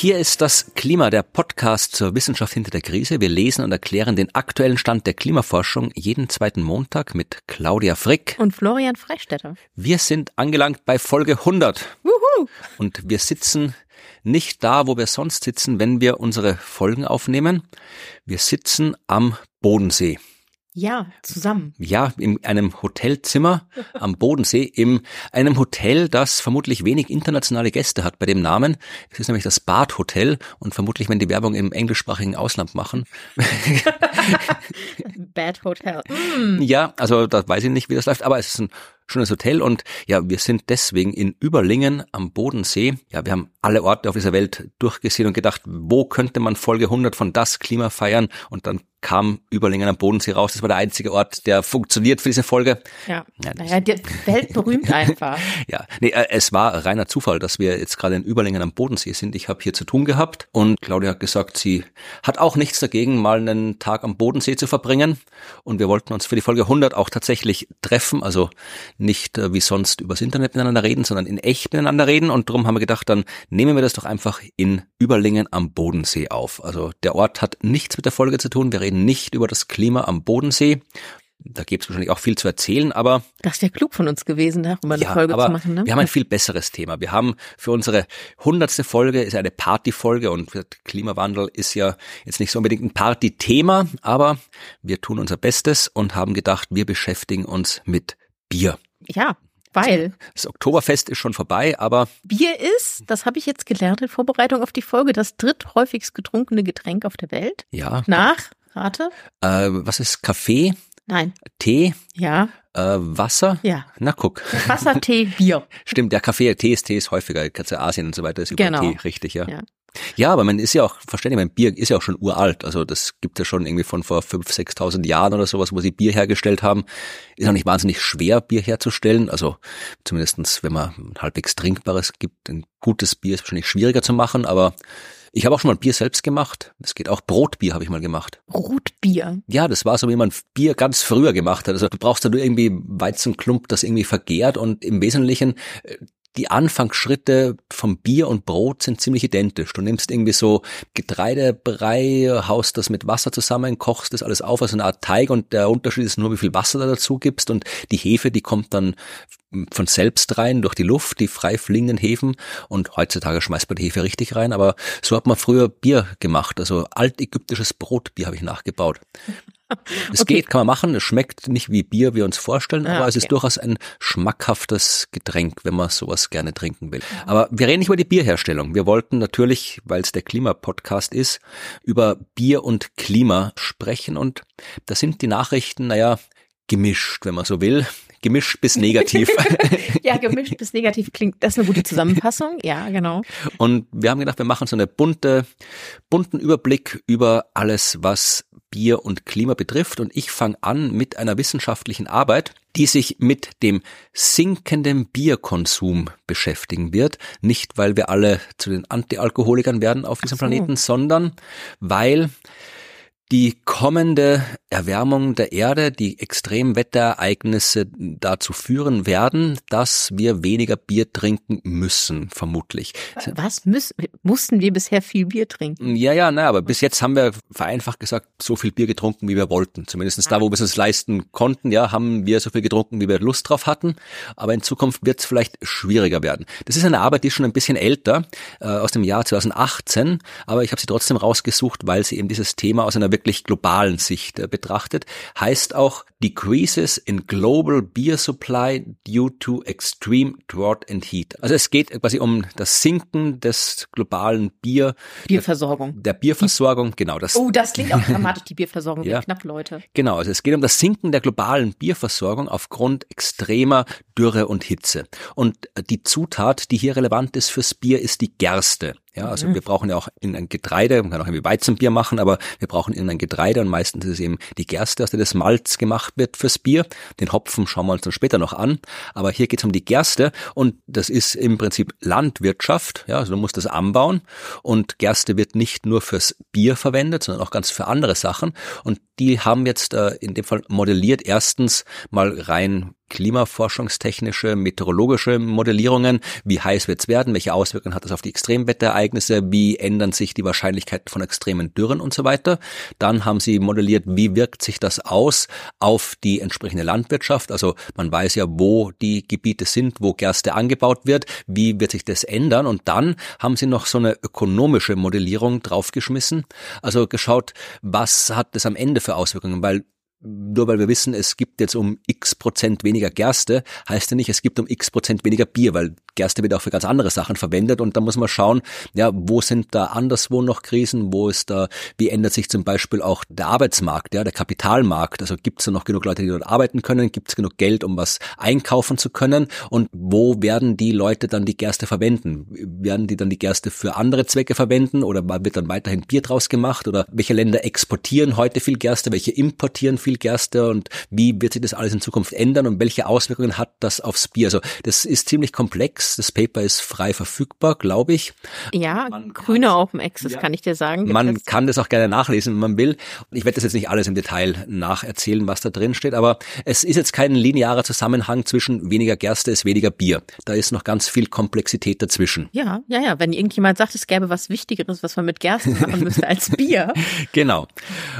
Hier ist das Klima, der Podcast zur Wissenschaft hinter der Krise. Wir lesen und erklären den aktuellen Stand der Klimaforschung jeden zweiten Montag mit Claudia Frick und Florian Freistetter. Wir sind angelangt bei Folge 100. Wuhu. Und wir sitzen nicht da, wo wir sonst sitzen, wenn wir unsere Folgen aufnehmen. Wir sitzen am Bodensee. Ja, zusammen. Ja, in einem Hotelzimmer am Bodensee, in einem Hotel, das vermutlich wenig internationale Gäste hat bei dem Namen. Es ist nämlich das Bad Hotel und vermutlich, wenn die Werbung im englischsprachigen Ausland machen. Bad Hotel. Mm. Ja, also da weiß ich nicht, wie das läuft, aber es ist ein schönes Hotel und ja, wir sind deswegen in Überlingen am Bodensee. Ja, wir haben alle Orte auf dieser Welt durchgesehen und gedacht, wo könnte man Folge 100 von das Klima feiern und dann kam Überlingen am Bodensee raus. Das war der einzige Ort, der funktioniert für diese Folge. Ja, ja naja, die Welt berühmt einfach. ja, nee, äh, es war reiner Zufall, dass wir jetzt gerade in Überlingen am Bodensee sind. Ich habe hier zu tun gehabt und Claudia hat gesagt, sie hat auch nichts dagegen, mal einen Tag am Bodensee zu verbringen und wir wollten uns für die Folge 100 auch tatsächlich treffen, also nicht äh, wie sonst übers Internet miteinander reden, sondern in echt miteinander reden. Und darum haben wir gedacht, dann nehmen wir das doch einfach in Überlingen am Bodensee auf. Also der Ort hat nichts mit der Folge zu tun. Wir reden nicht über das Klima am Bodensee. Da gäbe es wahrscheinlich auch viel zu erzählen, aber. Das wäre klug von uns gewesen, darüber eine ja, Folge zu machen. Ne? Wir haben ein viel besseres Thema. Wir haben für unsere hundertste Folge ist eine Partyfolge und Klimawandel ist ja jetzt nicht so unbedingt ein Partythema, aber wir tun unser Bestes und haben gedacht, wir beschäftigen uns mit Bier. Ja, weil. Das Oktoberfest ist schon vorbei, aber. Bier ist, das habe ich jetzt gelernt in Vorbereitung auf die Folge, das dritthäufigst getrunkene Getränk auf der Welt. Ja. Nach, rate. Äh, was ist Kaffee? Nein. Tee? Ja. Äh, Wasser? Ja. Na guck. Wasser, Tee, Bier. Stimmt, der Kaffee, Tee ist Tee ist häufiger, ganze Asien und so weiter ist über genau. Tee, richtig, ja. ja. Ja, aber man ist ja auch, verständlich, mein Bier ist ja auch schon uralt. Also das gibt ja schon irgendwie von vor 5.000, 6.000 Jahren oder sowas, wo sie Bier hergestellt haben. Ist auch nicht wahnsinnig schwer, Bier herzustellen. Also zumindestens, wenn man ein halbwegs trinkbares gibt, ein gutes Bier ist wahrscheinlich schwieriger zu machen, aber ich habe auch schon mal Bier selbst gemacht. Es geht auch Brotbier habe ich mal gemacht. Brotbier? Ja, das war so, wie man Bier ganz früher gemacht hat. Also du brauchst da nur irgendwie Weizenklump, das irgendwie vergärt und im Wesentlichen die Anfangsschritte vom Bier und Brot sind ziemlich identisch. Du nimmst irgendwie so Getreidebrei, haust das mit Wasser zusammen, kochst das alles auf, also eine Art Teig und der Unterschied ist nur, wie viel Wasser da dazu gibst und die Hefe, die kommt dann von selbst rein durch die Luft, die frei fliegenden Hefen und heutzutage schmeißt man die Hefe richtig rein, aber so hat man früher Bier gemacht, also altägyptisches Brotbier habe ich nachgebaut. Es okay. geht, kann man machen. Es schmeckt nicht wie Bier, wie wir uns vorstellen, ah, aber es okay. ist durchaus ein schmackhaftes Getränk, wenn man sowas gerne trinken will. Aber wir reden nicht über die Bierherstellung. Wir wollten natürlich, weil es der Klimapodcast ist, über Bier und Klima sprechen und da sind die Nachrichten, naja, gemischt, wenn man so will. Gemischt bis negativ. ja, gemischt bis negativ klingt, das ist eine gute Zusammenfassung. Ja, genau. Und wir haben gedacht, wir machen so eine bunte, bunten Überblick über alles, was Bier und Klima betrifft. Und ich fange an mit einer wissenschaftlichen Arbeit, die sich mit dem sinkenden Bierkonsum beschäftigen wird. Nicht, weil wir alle zu den Antialkoholikern werden auf diesem so. Planeten, sondern weil die kommende Erwärmung der Erde, die Extremwetterereignisse dazu führen werden, dass wir weniger Bier trinken müssen, vermutlich. Was müssen, mussten wir bisher viel Bier trinken? Ja, ja, na, aber bis jetzt haben wir vereinfacht gesagt so viel Bier getrunken, wie wir wollten. Zumindest da, wo wir es uns leisten konnten, ja, haben wir so viel getrunken, wie wir Lust drauf hatten. Aber in Zukunft wird es vielleicht schwieriger werden. Das ist eine Arbeit, die ist schon ein bisschen älter, äh, aus dem Jahr 2018, aber ich habe sie trotzdem rausgesucht, weil sie eben dieses Thema aus einer wirklich globalen Sicht äh, betrachtet, heißt auch Decreases in Global Beer Supply due to extreme drought and heat. Also es geht quasi um das Sinken des globalen Bier Bierversorgung. Der Bierversorgung, genau das. Oh, das klingt auch dramatisch, die Bierversorgung ja. knapp, Leute. Genau, also es geht um das Sinken der globalen Bierversorgung aufgrund extremer Dürre und Hitze. Und die Zutat, die hier relevant ist fürs Bier, ist die Gerste. Ja, also mhm. wir brauchen ja auch in ein Getreide, man kann auch irgendwie Weizenbier machen, aber wir brauchen in ein Getreide und meistens ist es eben die Gerste, aus der das Malz gemacht wird fürs Bier. Den Hopfen schauen wir uns dann später noch an. Aber hier geht es um die Gerste und das ist im Prinzip Landwirtschaft. Ja, also du musst das anbauen und Gerste wird nicht nur fürs Bier verwendet, sondern auch ganz für andere Sachen. Und die haben jetzt äh, in dem Fall modelliert erstens mal rein klimaforschungstechnische, meteorologische Modellierungen. Wie heiß wird es werden? Welche Auswirkungen hat das auf die Extremwetterereignisse? Wie ändern sich die Wahrscheinlichkeiten von extremen Dürren und so weiter? Dann haben sie modelliert, wie wirkt sich das aus auf die entsprechende Landwirtschaft? Also man weiß ja, wo die Gebiete sind, wo Gerste angebaut wird. Wie wird sich das ändern? Und dann haben sie noch so eine ökonomische Modellierung draufgeschmissen. Also geschaut, was hat das am Ende für Auswirkungen? Weil nur weil wir wissen, es gibt jetzt um x Prozent weniger Gerste, heißt ja nicht, es gibt um x Prozent weniger Bier, weil Gerste wird auch für ganz andere Sachen verwendet und da muss man schauen, ja, wo sind da anderswo noch Krisen, wo ist da, wie ändert sich zum Beispiel auch der Arbeitsmarkt, ja, der Kapitalmarkt, also gibt es da noch genug Leute, die dort arbeiten können, gibt es genug Geld, um was einkaufen zu können? Und wo werden die Leute dann die Gerste verwenden? Werden die dann die Gerste für andere Zwecke verwenden oder wird dann weiterhin Bier draus gemacht? Oder welche Länder exportieren heute viel Gerste, welche importieren viel Gerste und wie wird sich das alles in Zukunft ändern und welche Auswirkungen hat das aufs Bier? Also das ist ziemlich komplex das Paper ist frei verfügbar, glaube ich. Ja, man grüne Open Access, ja. kann ich dir sagen. Man das kann das auch gerne nachlesen, wenn man will. Ich werde das jetzt nicht alles im Detail nacherzählen, was da drin steht, aber es ist jetzt kein linearer Zusammenhang zwischen weniger Gerste ist weniger Bier. Da ist noch ganz viel Komplexität dazwischen. Ja, ja, ja. Wenn irgendjemand sagt, es gäbe was Wichtigeres, was man mit Gerste machen müsste als Bier. genau.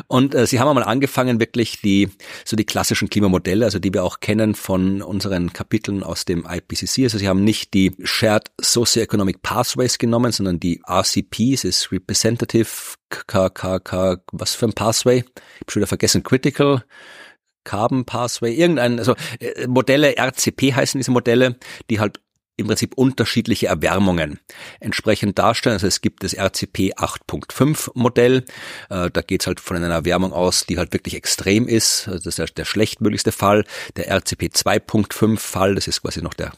Und äh, Sie haben einmal angefangen, wirklich die so die klassischen Klimamodelle, also die wir auch kennen von unseren Kapiteln aus dem IPCC. Also Sie haben nicht die Shared Socioeconomic Pathways genommen, sondern die RCPs, ist Representative KKK, was für ein Pathway? Ich habe schon wieder vergessen, Critical Carbon Pathway, irgendein, also äh, Modelle, RCP heißen diese Modelle, die halt im Prinzip unterschiedliche Erwärmungen entsprechend darstellen. Also es gibt das RCP 8.5 Modell, äh, da geht es halt von einer Erwärmung aus, die halt wirklich extrem ist. Also das ist der, der schlechtmöglichste Fall. Der RCP 2.5 Fall, das ist quasi noch der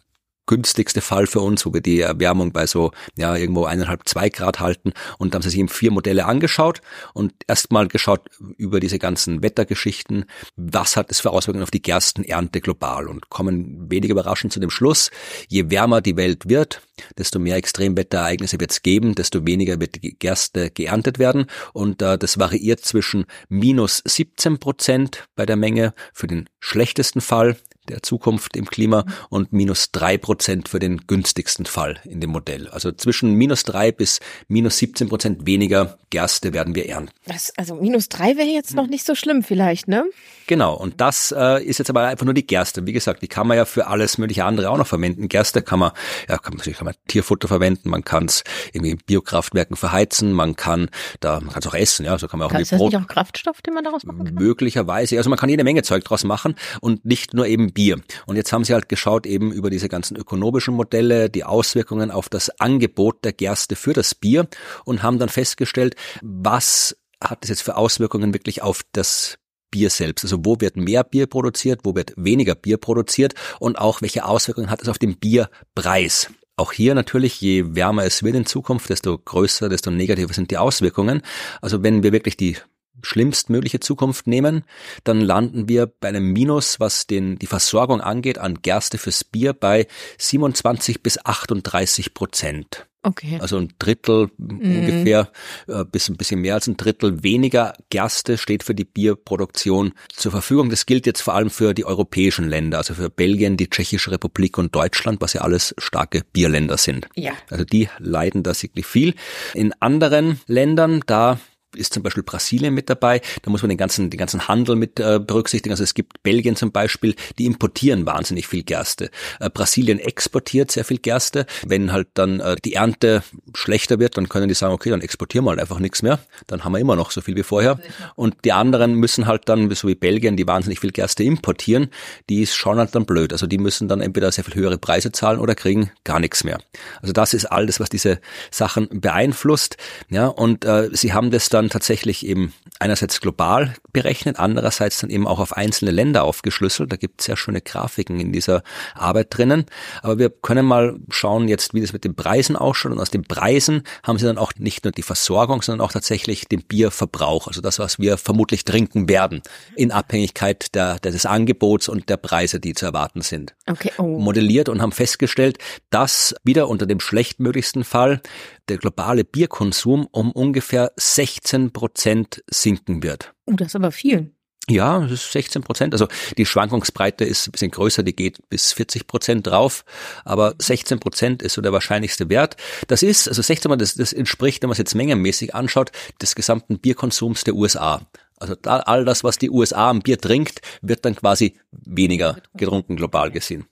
günstigste Fall für uns, wo wir die Erwärmung bei so ja irgendwo eineinhalb, zwei Grad halten. Und haben sie sich eben vier Modelle angeschaut und erstmal geschaut über diese ganzen Wettergeschichten, was hat es für Auswirkungen auf die Gerstenernte global und kommen wenig überraschend zu dem Schluss, je wärmer die Welt wird, desto mehr Extremwetterereignisse wird es geben, desto weniger wird die Gerste geerntet werden. Und äh, das variiert zwischen minus 17 Prozent bei der Menge für den schlechtesten Fall der Zukunft im Klima und minus drei Prozent für den günstigsten Fall in dem Modell. Also zwischen minus drei bis minus 17 Prozent weniger Gerste werden wir ernten. Das, also minus drei wäre jetzt noch nicht so schlimm vielleicht, ne? Genau, und das äh, ist jetzt aber einfach nur die Gerste. Wie gesagt, die kann man ja für alles mögliche andere auch noch verwenden. Gerste kann man, ja, kann man, kann man Tierfutter verwenden, man kann es irgendwie in Biokraftwerken verheizen, man kann da, man kann es auch essen, ja, so kann man auch kann irgendwie Brot. Nicht auch Kraftstoff, den man daraus machen kann? Möglicherweise, also man kann jede Menge Zeug draus machen und nicht nur eben Bier. Und jetzt haben sie halt geschaut eben über diese ganzen ökonomischen Modelle, die Auswirkungen auf das Angebot der Gerste für das Bier und haben dann festgestellt, was hat es jetzt für Auswirkungen wirklich auf das Bier selbst. Also wo wird mehr Bier produziert, wo wird weniger Bier produziert und auch welche Auswirkungen hat es auf den Bierpreis. Auch hier natürlich, je wärmer es wird in Zukunft, desto größer, desto negativer sind die Auswirkungen. Also wenn wir wirklich die schlimmstmögliche Zukunft nehmen, dann landen wir bei einem Minus, was den, die Versorgung angeht, an Gerste fürs Bier bei 27 bis 38 Prozent. Okay. Also ein Drittel mm. ungefähr, äh, bis ein bisschen mehr als ein Drittel weniger Gerste steht für die Bierproduktion zur Verfügung. Das gilt jetzt vor allem für die europäischen Länder, also für Belgien, die Tschechische Republik und Deutschland, was ja alles starke Bierländer sind. Ja. Also die leiden da sicherlich viel. In anderen Ländern, da ist zum Beispiel Brasilien mit dabei. Da muss man den ganzen, den ganzen Handel mit äh, berücksichtigen. Also es gibt Belgien zum Beispiel, die importieren wahnsinnig viel Gerste. Äh, Brasilien exportiert sehr viel Gerste. Wenn halt dann äh, die Ernte schlechter wird, dann können die sagen, okay, dann exportieren wir halt einfach nichts mehr. Dann haben wir immer noch so viel wie vorher. Und die anderen müssen halt dann, so wie Belgien, die wahnsinnig viel Gerste importieren, die schauen halt dann blöd. Also die müssen dann entweder sehr viel höhere Preise zahlen oder kriegen gar nichts mehr. Also das ist alles, was diese Sachen beeinflusst. Ja, und äh, sie haben das dann dann tatsächlich eben einerseits global berechnet, andererseits dann eben auch auf einzelne Länder aufgeschlüsselt. Da gibt es sehr schöne Grafiken in dieser Arbeit drinnen. Aber wir können mal schauen jetzt, wie das mit den Preisen ausschaut. Und aus den Preisen haben sie dann auch nicht nur die Versorgung, sondern auch tatsächlich den Bierverbrauch, also das, was wir vermutlich trinken werden, in Abhängigkeit der, des Angebots und der Preise, die zu erwarten sind. Okay. Oh. Modelliert und haben festgestellt, dass wieder unter dem schlechtmöglichsten Fall der globale Bierkonsum um ungefähr 16 Prozent sinken wird. Oh, das ist aber viel. Ja, das ist 16 Prozent. Also die Schwankungsbreite ist ein bisschen größer, die geht bis 40 Prozent drauf, aber 16 Prozent ist so der wahrscheinlichste Wert. Das ist, also 16 Prozent, das, das entspricht, wenn man es jetzt mengenmäßig anschaut, des gesamten Bierkonsums der USA. Also da, all das, was die USA am Bier trinkt, wird dann quasi weniger getrunken global gesehen.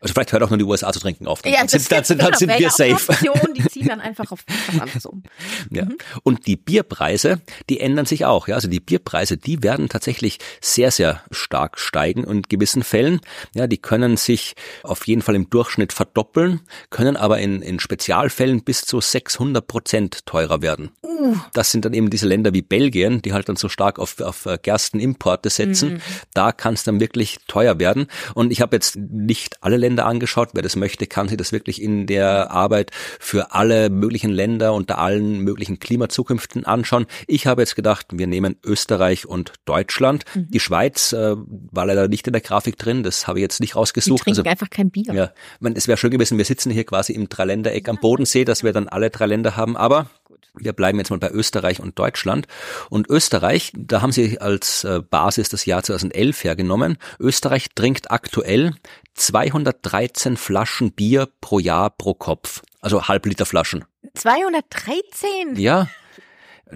Also vielleicht hört auch nur die USA zu trinken auf. Dann, ja, sind, dann, sind, dann sind wir safe. Option, die ziehen dann einfach auf was anderes um. Ja. Mhm. Und die Bierpreise, die ändern sich auch. Ja, also die Bierpreise, die werden tatsächlich sehr, sehr stark steigen und in gewissen Fällen. Ja, die können sich auf jeden Fall im Durchschnitt verdoppeln, können aber in, in Spezialfällen bis zu 600 Prozent teurer werden. Uh. Das sind dann eben diese Länder wie Belgien, die halt dann so stark auf, auf Gerstenimporte setzen. Mhm. Da kann es dann wirklich teuer werden. Und ich habe jetzt nicht alle Länder angeschaut. Wer das möchte, kann sich das wirklich in der Arbeit für alle möglichen Länder unter allen möglichen Klimazukünften anschauen. Ich habe jetzt gedacht, wir nehmen Österreich und Deutschland. Mhm. Die Schweiz äh, war leider nicht in der Grafik drin. Das habe ich jetzt nicht rausgesucht. Die trinken also, einfach kein Bier. Ja, man, es wäre schön gewesen, wir sitzen hier quasi im Dreiländereck am Bodensee, dass wir dann alle drei Länder haben. Aber wir bleiben jetzt mal bei Österreich und Deutschland. Und Österreich, da haben sie als äh, Basis das Jahr 2011 hergenommen. Österreich trinkt aktuell 213 Flaschen Bier pro Jahr pro Kopf. Also Halbliter Flaschen. 213? Ja.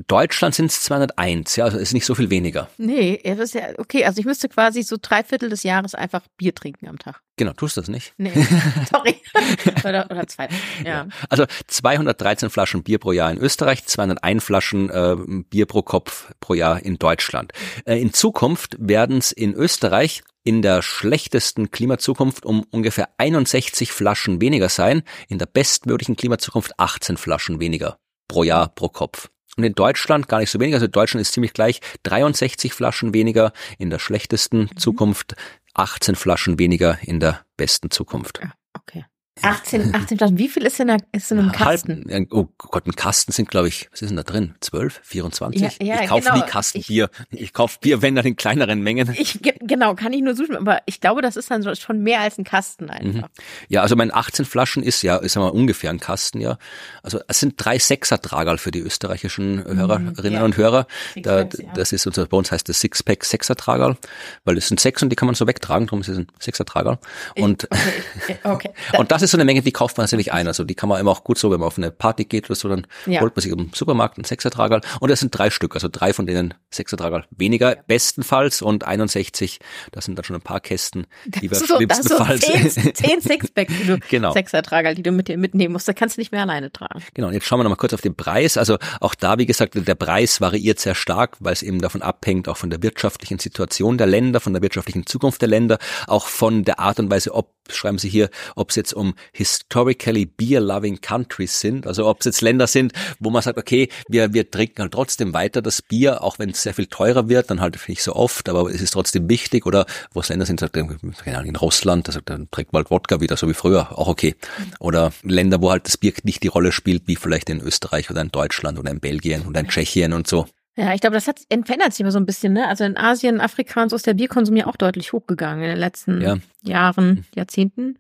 Deutschland sind es 201, ja, also ist nicht so viel weniger. Nee, das ist ja, okay, also ich müsste quasi so drei Viertel des Jahres einfach Bier trinken am Tag. Genau, tust du das nicht? Nee, sorry. oder, oder zwei. Ja. ja. Also 213 Flaschen Bier pro Jahr in Österreich, 201 Flaschen äh, Bier pro Kopf pro Jahr in Deutschland. Äh, in Zukunft werden es in Österreich in der schlechtesten Klimazukunft um ungefähr 61 Flaschen weniger sein, in der bestmöglichen Klimazukunft 18 Flaschen weniger pro Jahr pro Kopf. Und in Deutschland gar nicht so wenig. Also Deutschland ist ziemlich gleich 63 Flaschen weniger in der schlechtesten mhm. Zukunft, 18 Flaschen weniger in der besten Zukunft. Okay. 18, 18 Flaschen. Wie viel ist in, der, ist in einem Kasten? Halb, oh Gott, ein Kasten sind, glaube ich, was ist denn da drin? 12, 24? Ja, ja, ich kaufe genau. nie Kastenbier. Ich, ich kaufe Bier, wenn dann in kleineren Mengen. Ich, genau, kann ich nur suchen, aber ich glaube, das ist dann schon mehr als ein Kasten einfach. Mhm. Ja, also mein 18 Flaschen ist ja, ist ja mal ungefähr ein Kasten, ja. Also es sind drei Sechser-Tragal für die österreichischen mhm, Hörerinnen ja. und Hörer. Da, das ist unser, bei uns heißt das Sixpack Sechser-Tragal, weil es sind sechs und die kann man so wegtragen, darum ist es ein Sechser-Tragal. Und, okay. okay. und das ist so eine Menge, die kauft man natürlich ein. Also die kann man immer auch gut so, wenn man auf eine Party geht oder so, dann ja. holt man sich im Supermarkt einen Sechsertrager. Und das sind drei Stück, also drei von denen Sechsertrager weniger bestenfalls und 61, das sind dann schon ein paar Kästen, die wir so, schlimmstenfalls. So zehn, zehn Sixpack, die du, genau. Sechsertrager, die du mit dir mitnehmen musst. Da kannst du nicht mehr alleine tragen. Genau, und jetzt schauen wir nochmal kurz auf den Preis. Also auch da, wie gesagt, der Preis variiert sehr stark, weil es eben davon abhängt, auch von der wirtschaftlichen Situation der Länder, von der wirtschaftlichen Zukunft der Länder, auch von der Art und Weise, ob, schreiben Sie hier, ob es jetzt um His historically beer-loving countries sind. Also ob es jetzt Länder sind, wo man sagt, okay, wir, wir trinken halt trotzdem weiter das Bier, auch wenn es sehr viel teurer wird, dann halt nicht so oft, aber es ist trotzdem wichtig. Oder wo es Länder sind, sagt, in Russland, da sagt, dann trinkt man halt Wodka wieder, so wie früher, auch okay. Oder Länder, wo halt das Bier nicht die Rolle spielt, wie vielleicht in Österreich oder in Deutschland oder in Belgien oder in Tschechien und so. Ja, ich glaube, das hat verändert sich immer so ein bisschen, ne? Also in Asien, Afrika und so ist der Bierkonsum ja auch deutlich hochgegangen in den letzten ja. Jahren, Jahrzehnten.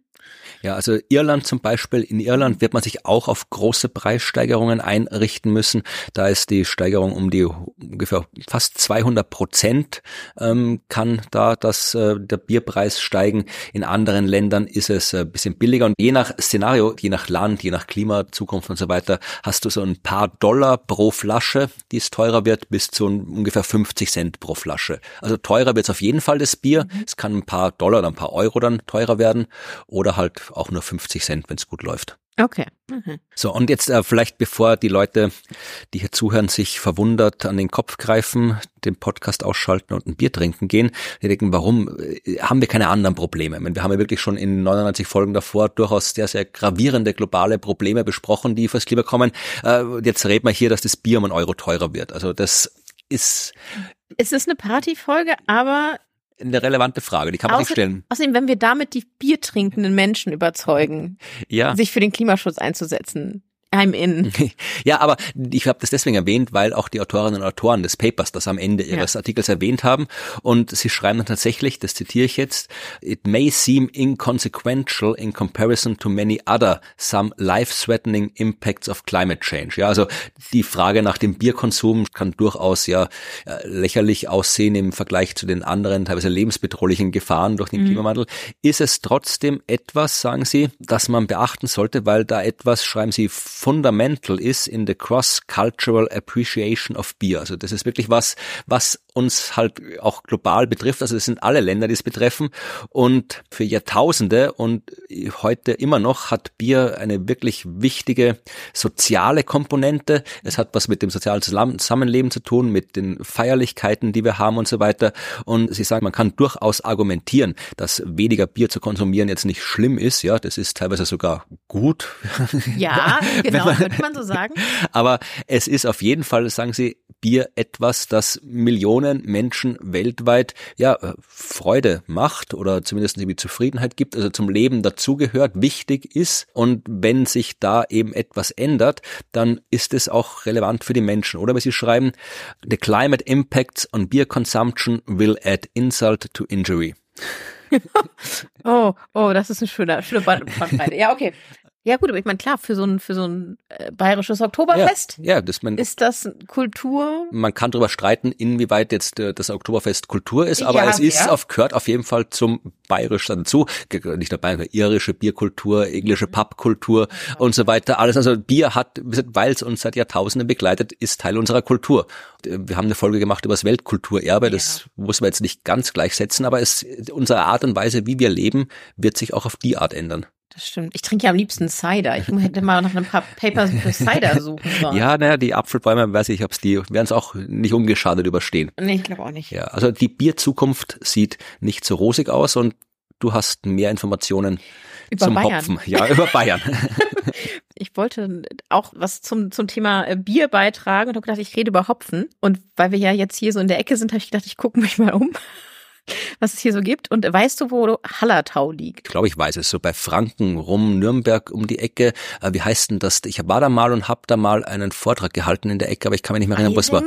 Ja, also Irland zum Beispiel. In Irland wird man sich auch auf große Preissteigerungen einrichten müssen. Da ist die Steigerung um die ungefähr fast 200 Prozent ähm, kann da das äh, der Bierpreis steigen. In anderen Ländern ist es ein äh, bisschen billiger und je nach Szenario, je nach Land, je nach Klima, Zukunft und so weiter, hast du so ein paar Dollar pro Flasche, die es teurer wird, bis zu ungefähr 50 Cent pro Flasche. Also teurer wird es auf jeden Fall das Bier. Mhm. Es kann ein paar Dollar oder ein paar Euro dann teurer werden oder halt auch nur 50 Cent, wenn es gut läuft. Okay. Mhm. So, und jetzt äh, vielleicht, bevor die Leute, die hier zuhören, sich verwundert an den Kopf greifen, den Podcast ausschalten und ein Bier trinken gehen, die denken, warum äh, haben wir keine anderen Probleme? Ich meine, wir haben ja wirklich schon in 99 Folgen davor durchaus sehr, sehr gravierende globale Probleme besprochen, die fürs Klima kommen. Äh, jetzt reden wir hier, dass das Bier um einen Euro teurer wird. Also das ist... Es ist eine Partyfolge, aber eine relevante Frage, die kann man Außer, sich stellen. Außerdem, wenn wir damit die biertrinkenden Menschen überzeugen, ja. sich für den Klimaschutz einzusetzen, I'm in. Ja, aber ich habe das deswegen erwähnt, weil auch die Autorinnen und Autoren des Papers das am Ende ihres ja. Artikels erwähnt haben. Und sie schreiben dann tatsächlich, das zitiere ich jetzt, it may seem inconsequential in comparison to many other some life-threatening impacts of climate change. Ja, also die Frage nach dem Bierkonsum kann durchaus ja äh, lächerlich aussehen im Vergleich zu den anderen teilweise lebensbedrohlichen Gefahren durch den mhm. Klimawandel. Ist es trotzdem etwas, sagen Sie, das man beachten sollte, weil da etwas, schreiben Sie, fundamental ist in the cross-cultural appreciation of beer. Also das ist wirklich was, was uns halt auch global betrifft. Also es sind alle Länder, die es betreffen. Und für Jahrtausende und heute immer noch hat Bier eine wirklich wichtige soziale Komponente. Es hat was mit dem sozialen Zusammenleben zu tun, mit den Feierlichkeiten, die wir haben und so weiter. Und sie sagen, man kann durchaus argumentieren, dass weniger Bier zu konsumieren jetzt nicht schlimm ist. Ja, das ist teilweise sogar gut. Ja, genau, man, könnte man so sagen. Aber es ist auf jeden Fall, sagen Sie, Bier etwas, das Millionen Menschen weltweit ja Freude macht oder zumindest irgendwie Zufriedenheit gibt, also zum Leben dazugehört, wichtig ist. Und wenn sich da eben etwas ändert, dann ist es auch relevant für die Menschen. Oder weil Sie schreiben, the climate impacts on beer consumption will add insult to injury. oh, oh, das ist eine schöne, schöne Bandbreite. Ja, okay. Ja gut, aber ich meine klar, für so ein für so ein äh, bayerisches Oktoberfest ja, ja, das man, ist das Kultur. Man kann darüber streiten, inwieweit jetzt äh, das Oktoberfest Kultur ist, aber ja, es ist ja. auf gehört auf jeden Fall zum bayerisch dazu, nicht nur bayerische, irische Bierkultur, englische mhm. Pubkultur und so weiter. Alles also Bier hat, weil es uns seit Jahrtausenden begleitet, ist Teil unserer Kultur. Wir haben eine Folge gemacht über das Weltkulturerbe, das muss man jetzt nicht ganz gleichsetzen, aber es unsere Art und Weise, wie wir leben, wird sich auch auf die Art ändern. Das stimmt. Ich trinke ja am liebsten Cider. Ich hätte mal nach einem paar Papers für Cider suchen sollen. Ja, naja, die Apfelbäume, weiß ich, ob es die, werden es auch nicht ungeschadet überstehen. Nee, ich glaube auch nicht. Ja, also die Bierzukunft sieht nicht so rosig aus und du hast mehr Informationen über zum Bayern. Hopfen. Ja, über Bayern. ich wollte auch was zum, zum Thema äh, Bier beitragen und habe gedacht, ich rede über Hopfen. Und weil wir ja jetzt hier so in der Ecke sind, habe ich gedacht, ich gucke mich mal um was es hier so gibt. Und weißt du, wo Hallertau liegt? Ich glaube, ich weiß es. So bei Franken rum, Nürnberg um die Ecke. Äh, wie heißt denn das? Ich war da mal und habe da mal einen Vortrag gehalten in der Ecke, aber ich kann mich nicht mehr erinnern, wo es war.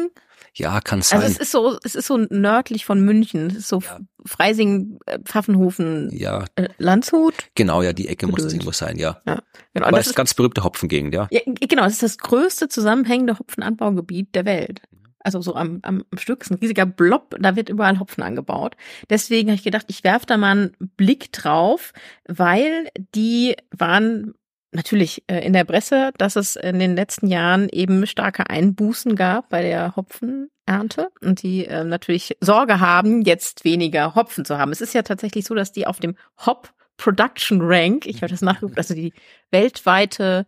Ja, kann sein. Also es ist so, es ist so nördlich von München. Es ist so ja. Freising, äh, Pfaffenhofen, ja. Äh, Landshut. Genau, ja, die Ecke Geduld. muss das irgendwo sein, ja. ja. Genau. Aber es ist ganz berühmte Hopfengegend, ja. ja. Genau, es ist das größte zusammenhängende Hopfenanbaugebiet der Welt also so am, am, am Stück, ist ein riesiger Blob, da wird überall Hopfen angebaut. Deswegen habe ich gedacht, ich werfe da mal einen Blick drauf, weil die waren natürlich äh, in der Presse, dass es in den letzten Jahren eben starke Einbußen gab bei der Hopfenernte und die äh, natürlich Sorge haben, jetzt weniger Hopfen zu haben. Es ist ja tatsächlich so, dass die auf dem Hop Production Rank, ich habe das nachgeguckt, also die weltweite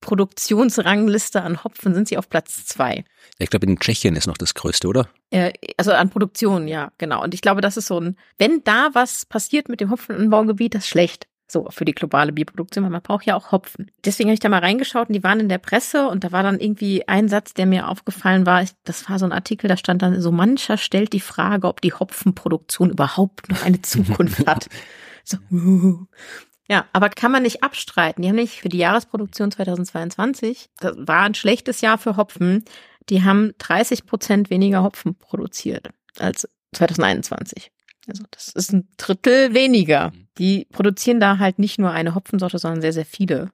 Produktionsrangliste an Hopfen sind sie auf Platz zwei. Ich glaube, in Tschechien ist noch das größte, oder? Äh, also an Produktion, ja, genau. Und ich glaube, das ist so ein, wenn da was passiert mit dem Hopfenanbaugebiet, das ist schlecht. So, für die globale Bierproduktion, weil man braucht ja auch Hopfen. Deswegen habe ich da mal reingeschaut und die waren in der Presse und da war dann irgendwie ein Satz, der mir aufgefallen war. Das war so ein Artikel, da stand dann so, mancher stellt die Frage, ob die Hopfenproduktion überhaupt noch eine Zukunft hat. So, ja, aber kann man nicht abstreiten. Die haben nicht für die Jahresproduktion 2022, das war ein schlechtes Jahr für Hopfen, die haben 30 Prozent weniger Hopfen produziert als 2021. Also das ist ein Drittel weniger. Mhm. Die produzieren da halt nicht nur eine Hopfensorte, sondern sehr, sehr viele.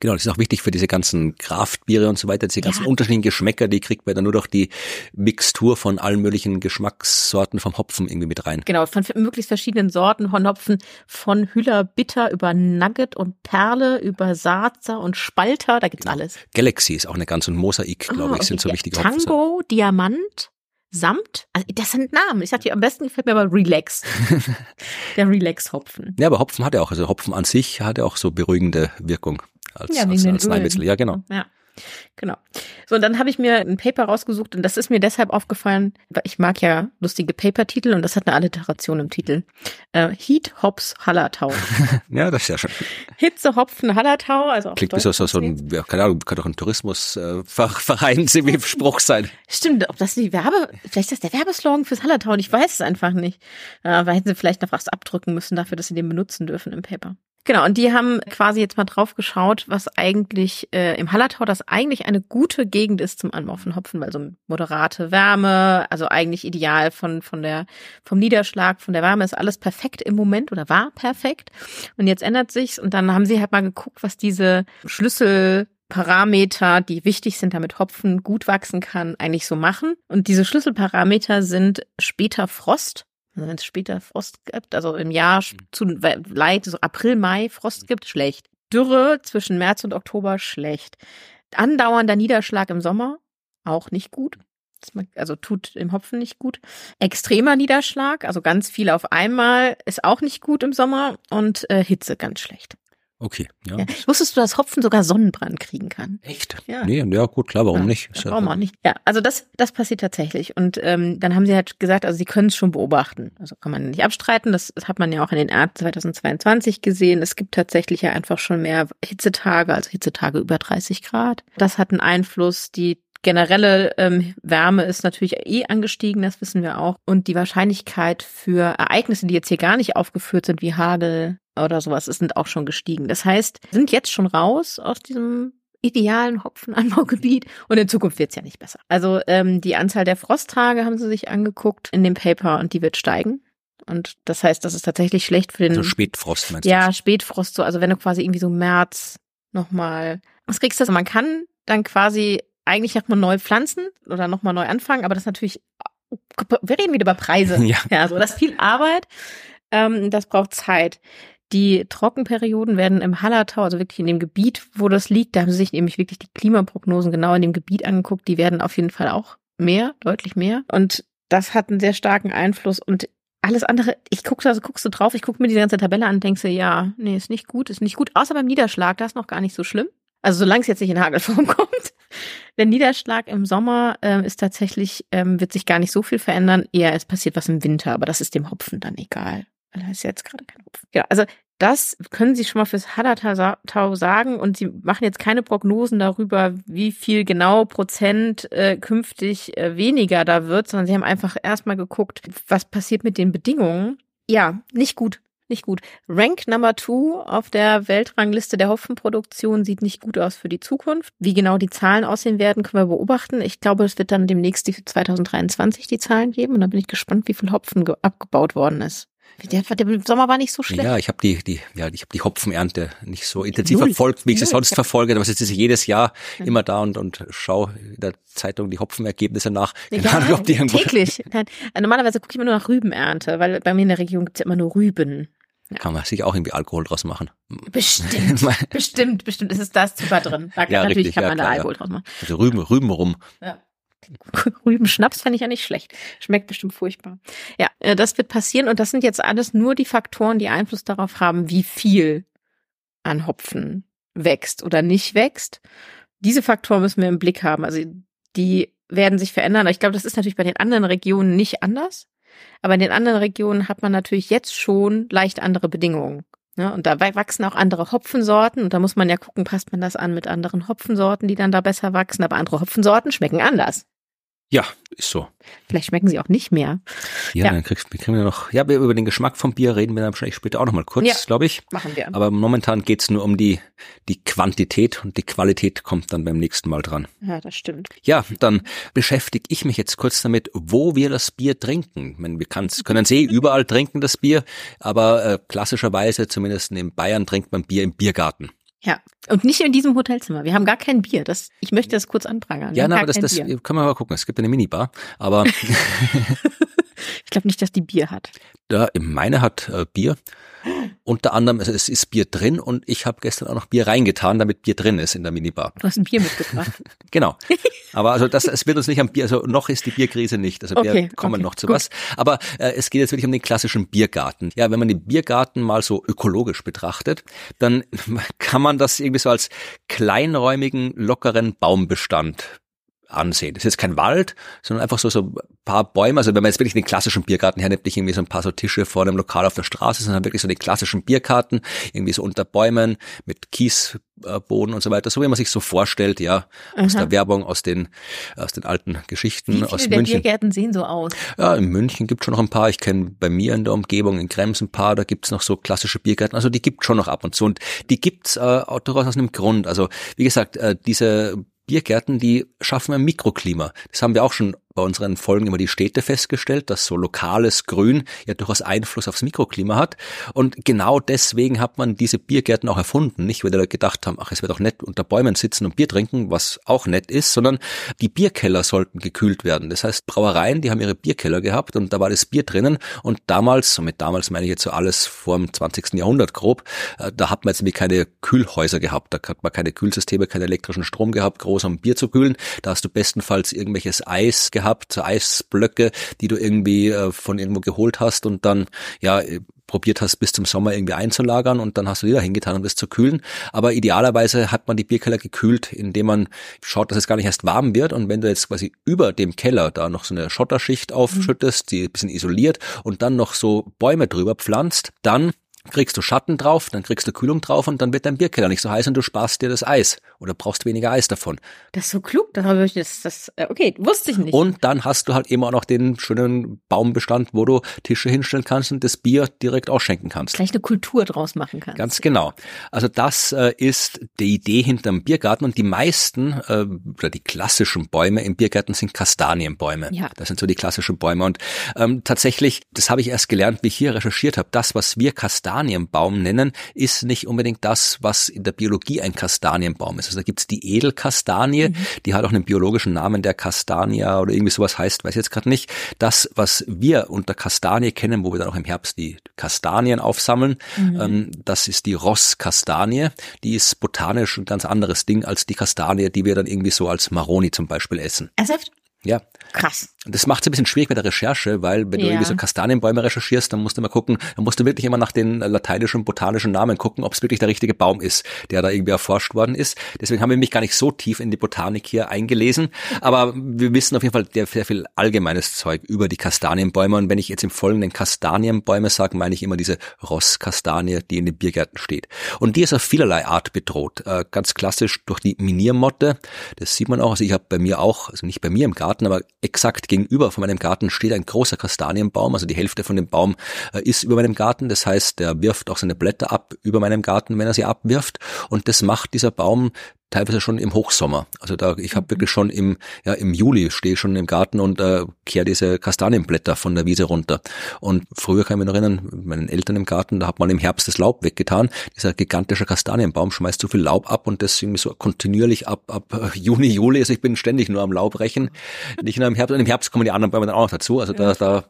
Genau, das ist auch wichtig für diese ganzen Kraftbiere und so weiter, diese ganzen ja. unterschiedlichen Geschmäcker, die kriegt man dann nur durch die Mixtur von allen möglichen Geschmackssorten vom Hopfen irgendwie mit rein. Genau, von möglichst verschiedenen Sorten von Hopfen, von Hüller Bitter über Nugget und Perle, über Saatzer und Spalter, da gibt's genau. alles. Galaxy ist auch eine ganze und Mosaik, glaube oh, ich, sind so wichtige Tango, Hopfen. Tango, Diamant, Samt, also das sind Namen. Ich sagte, am besten gefällt mir aber Relax. Der Relax-Hopfen. Ja, aber Hopfen hat ja auch, also Hopfen an sich hat ja auch so beruhigende Wirkung. Als, Ja, als Arzneimittel. Ölen. Ja, genau. Ja, genau. So, und dann habe ich mir ein Paper rausgesucht und das ist mir deshalb aufgefallen, weil ich mag ja lustige Paper-Titel und das hat eine Alliteration im Titel. Äh, Heat, Hops, Hallertau. Ja, das ist ja schon. Hitze, Hopfen, Hallertau. Also Klingt wie so, so, ein, ja, keine Ahnung, kann doch ein Tourismusverein wie Spruch sein. Stimmt, ob das die Werbe, vielleicht ist das der Werbeslogan fürs Hallertau, ich weiß es einfach nicht. Äh, Aber hätten sie vielleicht noch was abdrücken müssen dafür, dass sie den benutzen dürfen im Paper. Genau, und die haben quasi jetzt mal drauf geschaut, was eigentlich äh, im Hallertau das eigentlich eine gute Gegend ist zum Anbau von Hopfen, weil so moderate Wärme, also eigentlich ideal von, von der, vom Niederschlag, von der Wärme ist alles perfekt im Moment oder war perfekt. Und jetzt ändert sich's und dann haben sie halt mal geguckt, was diese Schlüssel Parameter, die wichtig sind, damit Hopfen gut wachsen kann, eigentlich so machen. Und diese Schlüsselparameter sind später Frost. Also wenn es später Frost gibt, also im Jahr zu Leid, so April, Mai Frost gibt, schlecht. Dürre zwischen März und Oktober, schlecht. Andauernder Niederschlag im Sommer, auch nicht gut. Also tut im Hopfen nicht gut. Extremer Niederschlag, also ganz viel auf einmal, ist auch nicht gut im Sommer und äh, Hitze ganz schlecht. Okay, ja. Ja. Wusstest du, dass Hopfen sogar Sonnenbrand kriegen kann? Echt? Ja. Nee, ja, gut, klar, warum Ja, nicht? ja- wir auch nicht. Ja, also das, das passiert tatsächlich. Und ähm, dann haben sie halt gesagt, also sie können es schon beobachten. Also kann man nicht abstreiten. Das hat man ja auch in den Ernten 2022 gesehen. Es gibt tatsächlich ja einfach schon mehr Hitzetage, also Hitzetage über 30 Grad. Das hat einen Einfluss. Die generelle ähm, Wärme ist natürlich eh angestiegen, das wissen wir auch. Und die Wahrscheinlichkeit für Ereignisse, die jetzt hier gar nicht aufgeführt sind, wie Hagel oder sowas, ist- sind auch schon gestiegen. Das heißt, sind jetzt schon raus aus diesem idealen Hopfenanbaugebiet und in Zukunft wird's ja nicht besser. Also ähm, die Anzahl der Frosttage haben sie sich angeguckt in dem Paper und die wird steigen. Und das heißt, das ist tatsächlich schlecht für den Also Spätfrost meinst ja, du? Spätfrost, so, also wenn du quasi irgendwie so März nochmal, was kriegst du? Also man kann dann quasi eigentlich nochmal neu pflanzen oder nochmal neu anfangen, aber das ist natürlich, wir reden wieder über Preise. Ja. Ja, so, das ist viel Arbeit, ähm, das braucht Zeit. Die Trockenperioden werden im Hallertau, also wirklich in dem Gebiet, wo das liegt, da haben sie sich nämlich wirklich die Klimaprognosen genau in dem Gebiet angeguckt, die werden auf jeden Fall auch mehr, deutlich mehr. Und das hat einen sehr starken Einfluss und alles andere, ich gucke also guckst du drauf, ich gucke mir die ganze Tabelle an denkst dir, ja, nee, ist nicht gut, ist nicht gut, außer beim Niederschlag, das ist noch gar nicht so schlimm. Also solange es jetzt nicht in Hagelform kommt. Der Niederschlag im Sommer ähm, ist tatsächlich, ähm, wird sich gar nicht so viel verändern, eher es passiert was im Winter, aber das ist dem Hopfen dann egal. Da ist jetzt gerade kein Hopfen. Ja, also das können Sie schon mal fürs Hallertau sagen und Sie machen jetzt keine Prognosen darüber, wie viel genau Prozent äh, künftig äh, weniger da wird, sondern Sie haben einfach erstmal geguckt, was passiert mit den Bedingungen. Ja, nicht gut. Nicht gut. Rank Number Two auf der Weltrangliste der Hopfenproduktion sieht nicht gut aus für die Zukunft. Wie genau die Zahlen aussehen werden, können wir beobachten. Ich glaube, es wird dann demnächst die für 2023 die Zahlen geben und dann bin ich gespannt, wie viel Hopfen ge- abgebaut worden ist. Der, der Sommer war nicht so schlecht. Ja, ich habe die, die, ja, ich habe die Hopfenernte nicht so intensiv Null. verfolgt, wie ich sie sonst hab- verfolge. Aber jetzt ist sie jedes Jahr Ja. immer da und, und schau in der Zeitung die Hopfenergebnisse nach. Keine Ja, Ahnung, ob die irgendwo- täglich. Nein, normalerweise gucke ich immer nur nach Rübenernte, weil bei mir in der Region gibt's ja immer nur Rüben. Kann man sich auch irgendwie Alkohol draus machen. Bestimmt, bestimmt, bestimmt. Es ist das Zucker drin. Da, Ja, natürlich richtig, kann ja, man da klar, ja. Alkohol draus machen. Also Rüben, Rüben rum. Ja. Rübenschnaps fände ich ja nicht schlecht. Schmeckt bestimmt furchtbar. Ja, äh, das wird passieren und das sind jetzt alles nur die Faktoren, die Einfluss darauf haben, wie viel an Hopfen wächst oder nicht wächst. Diese Faktoren müssen wir im Blick haben. Also die werden sich verändern. Ich glaube, das ist natürlich bei den anderen Regionen nicht anders. Aber in den anderen Regionen hat man natürlich jetzt schon leicht andere Bedingungen. Ne? Und da wachsen auch andere Hopfensorten. Und da muss man ja gucken, passt man das an mit anderen Hopfensorten, die dann da besser wachsen. Aber andere Hopfensorten schmecken anders. Ja, ist so. Vielleicht schmecken sie auch nicht mehr. Ja, Ja. dann kriegst, wir kriegen wir noch, ja, wir- über den Geschmack vom Bier reden wir dann wahrscheinlich später auch nochmal kurz, Ja. glaube ich. Machen wir. Aber momentan geht's nur um die, die Quantität und die Qualität kommt dann beim nächsten Mal dran. Ja, das stimmt. Ja, dann beschäftige ich mich jetzt kurz damit, wo wir das Bier trinken. Ich meine, wir können eh überall trinken, das Bier, aber äh, klassischerweise, zumindest in Bayern, trinkt man Bier im Biergarten. Ja. Und nicht in diesem Hotelzimmer. Wir haben gar kein Bier. Das, ich möchte das kurz anprangern. Ja, na, aber das, das Bier. können wir mal gucken. Es gibt eine Minibar, aber Ich glaube nicht, dass die Bier hat. da meine hat äh, Bier unter anderem, also es ist Bier drin und ich habe gestern auch noch Bier reingetan, damit Bier drin ist in der Minibar. Du hast ein Bier mitgebracht. genau. Aber also das, es wird uns nicht am Bier, also noch ist die Bierkrise nicht. Also wir Okay, kommen okay, noch zu gut. was. Aber äh, es geht jetzt wirklich um den klassischen Biergarten. Ja, wenn man den Biergarten mal so ökologisch betrachtet, dann kann man das irgendwie so als kleinräumigen, lockeren Baumbestand ansehen. Das ist jetzt kein Wald, sondern einfach so, so ein paar Bäume. Also wenn man jetzt wirklich den klassischen Biergarten hernimmt, nicht irgendwie so ein paar so Tische vor einem Lokal auf der Straße, sondern wirklich so den klassischen Biergarten, irgendwie so unter Bäumen mit Kiesboden und so weiter, so wie man sich so vorstellt, ja, aus Aha. der Werbung, aus den, aus den alten Geschichten, Wie aus viele der München. Biergärten sehen so aus? Ja, in München gibt schon noch ein paar. Ich kenne bei mir in der Umgebung in Krems ein paar. Da gibt's noch so klassische Biergärten. Also die gibt schon noch ab und zu. Und die gibt's äh, auch durchaus aus einem Grund. Also wie gesagt, äh, diese Biergärten, die schaffen ein Mikroklima. Das haben wir auch schon bei unseren Folgen über die Städte festgestellt, dass so lokales Grün ja durchaus Einfluss aufs Mikroklima hat. Und genau deswegen hat man diese Biergärten auch erfunden. Nicht, weil die Leute gedacht haben, ach, es wäre doch nett unter Bäumen sitzen und Bier trinken, was auch nett ist, sondern die Bierkeller sollten gekühlt werden. Das heißt, Brauereien, die haben ihre Bierkeller gehabt und da war das Bier drinnen. Und damals, und mit damals meine ich jetzt so alles vor dem 20. Jahrhundert grob, äh, da hat man jetzt irgendwie keine Kühlhäuser gehabt. Da hat man keine Kühlsysteme, keinen elektrischen Strom gehabt, groß um Bier zu kühlen. Da hast du bestenfalls irgendwelches Eis gehabt, so Eisblöcke, die du irgendwie äh, von irgendwo geholt hast und dann, ja, äh, probiert hast, bis zum Sommer irgendwie einzulagern und dann hast du die da hingetan, um das zu kühlen. Aber idealerweise hat man die Bierkeller gekühlt, indem man schaut, dass es gar nicht erst warm wird. Und wenn du jetzt quasi über dem Keller da noch so eine Schotterschicht aufschüttest, die ein bisschen isoliert und dann noch so Bäume drüber pflanzt, dann kriegst du Schatten drauf, dann kriegst du Kühlung drauf und dann wird dein Bierkeller nicht so heiß und du sparst dir das Eis oder brauchst weniger Eis davon. Das ist so klug, das habe ich das, das äh, okay, wusste ich nicht. Und dann hast du halt eben auch noch den schönen Baumbestand, wo du Tische hinstellen kannst und das Bier direkt ausschenken kannst. Gleich eine Kultur draus machen kannst. Ganz genau. Also das äh, ist die Idee hinterm Biergarten und die meisten äh, oder die klassischen Bäume im Biergarten sind Kastanienbäume. Ja. Das sind so die klassischen Bäume und ähm, tatsächlich, das habe ich erst gelernt, wie ich hier recherchiert habe. Das, was wir Kastanienbaum nennen, ist nicht unbedingt das, was in der Biologie ein Kastanienbaum ist. Also da gibt's die Edelkastanie, die hat auch einen biologischen Namen, der Castania oder irgendwie sowas heißt, weiß ich jetzt gerade nicht. Das, was wir unter Kastanie kennen, wo wir dann auch im Herbst die Kastanien aufsammeln, ähm, das ist die Rosskastanie. Die ist botanisch ein ganz anderes Ding als die Kastanie, die wir dann irgendwie so als Maroni zum Beispiel essen. Ernsthaft? Ja, Krass. das macht es ein bisschen schwierig bei der Recherche, weil wenn du Ja. irgendwie so Kastanienbäume recherchierst, dann musst du mal gucken, dann musst du wirklich immer nach den lateinischen botanischen Namen gucken, ob es wirklich der richtige Baum ist, der da irgendwie erforscht worden ist. Deswegen haben wir mich gar nicht so tief in die Botanik hier eingelesen, aber wir wissen auf jeden Fall sehr, sehr viel allgemeines Zeug über die Kastanienbäume und wenn ich jetzt im Folgenden Kastanienbäume sage, meine ich immer diese Rosskastanie, die in den Biergärten steht. Und die ist auf vielerlei Art bedroht. Äh, ganz klassisch durch die Miniermotte. Das sieht man auch. Also ich habe bei mir auch, also nicht bei mir im Garten, aber exakt gegenüber von meinem Garten steht ein großer Kastanienbaum. Also die Hälfte von dem Baum äh, ist über meinem Garten. Das heißt, der wirft auch seine Blätter ab über meinem Garten, wenn er sie abwirft. Und das macht dieser Baum teilweise schon im Hochsommer. Also da, ich habe wirklich schon im, ja, im Juli stehe schon im Garten und äh, kehre diese Kastanienblätter von der Wiese runter. Und früher kann ich mich noch erinnern, mit meinen Eltern im Garten, da hat man im Herbst das Laub weggetan. Dieser gigantische Kastanienbaum schmeißt so viel Laub ab und das irgendwie so kontinuierlich ab, ab äh, Juni, Juli. Also ich bin ständig nur am Laub rächen. Nicht nur im Herbst. Und im Herbst kommen die anderen Bäume dann auch noch dazu. Also da, da,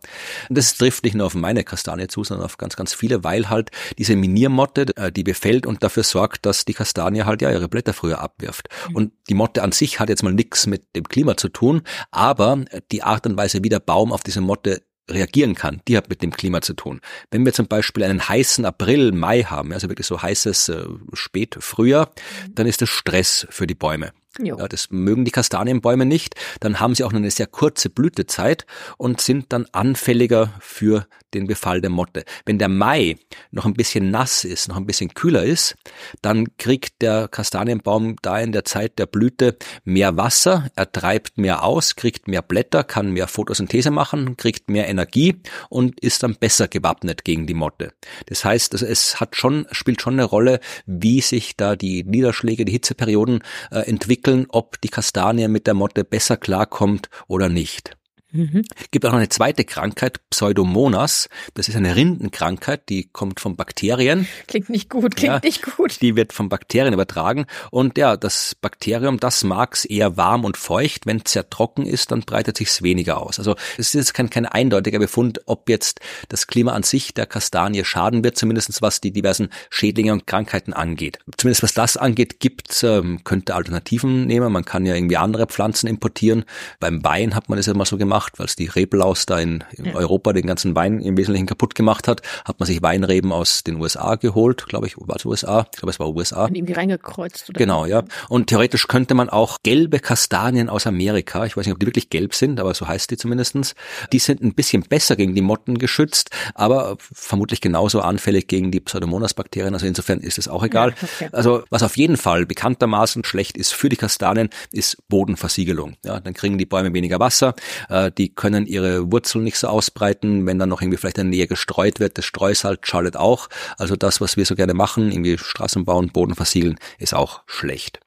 das trifft nicht nur auf meine Kastanie zu, sondern auf ganz, ganz viele, weil halt diese Miniermotte, äh, die befällt und dafür sorgt, dass die Kastanie halt ja ihre Blätter früher abwirft. Und die Motte an sich hat jetzt mal nichts mit dem Klima zu tun, aber die Art und Weise, wie der Baum auf diese Motte reagieren kann, die hat mit dem Klima zu tun. Wenn wir zum Beispiel einen heißen April, Mai haben, also wirklich so heißes äh, Spätfrühjahr, dann ist das Stress für die Bäume. Jo. Ja, das mögen die Kastanienbäume nicht. Dann haben sie auch nur eine sehr kurze Blütezeit und sind dann anfälliger für den Befall der Motte. Wenn der Mai noch ein bisschen nass ist, noch ein bisschen kühler ist, dann kriegt der Kastanienbaum da in der Zeit der Blüte mehr Wasser, er treibt mehr aus, kriegt mehr Blätter, kann mehr Photosynthese machen, kriegt mehr Energie und ist dann besser gewappnet gegen die Motte. Das heißt, also es hat schon, spielt schon eine Rolle, wie sich da die Niederschläge, die Hitzeperioden äh, entwickeln, ob die Kastanie mit der Motte besser klarkommt oder nicht. Mhm. Gibt auch noch eine zweite Krankheit, Pseudomonas. Das ist eine Rindenkrankheit, die kommt von Bakterien. Klingt nicht gut, klingt ja, nicht gut. Die wird von Bakterien übertragen. Und ja, das Bakterium, das mag es eher warm und feucht. Wenn es sehr trocken ist, dann breitet sich weniger aus. Also es ist kein, kein eindeutiger Befund, ob jetzt das Klima an sich der Kastanie schaden wird, zumindest was die diversen Schädlinge und Krankheiten angeht. Zumindest was das angeht, gibt ähm, könnte Alternativen nehmen. Man kann ja irgendwie andere Pflanzen importieren. Beim Wein hat man das ja mal so gemacht, weil es die Reblaus da in, in ja. Europa den ganzen Wein im Wesentlichen kaputt gemacht hat, hat man sich Weinreben aus den USA geholt, glaube ich, war es USA? Ich glaube, es war USA. Und irgendwie reingekreuzt. Oder genau, ja. Und theoretisch könnte man auch gelbe Kastanien aus Amerika, ich weiß nicht, ob die wirklich gelb sind, aber so heißt die zumindestens. die sind ein bisschen besser gegen die Motten geschützt, aber vermutlich genauso anfällig gegen die Pseudomonas-Bakterien. Also insofern ist es auch egal. Ja, okay. Also was auf jeden Fall bekanntermaßen schlecht ist für die Kastanien, ist Bodenversiegelung. Ja, dann kriegen die Bäume weniger Wasser, äh, die können ihre Wurzeln nicht so ausbreiten, wenn dann noch irgendwie vielleicht in der Nähe gestreut wird, das Streusalz schadet auch. Also das, was wir so gerne machen, irgendwie Straßen bauen, Boden versiegeln, ist auch schlecht.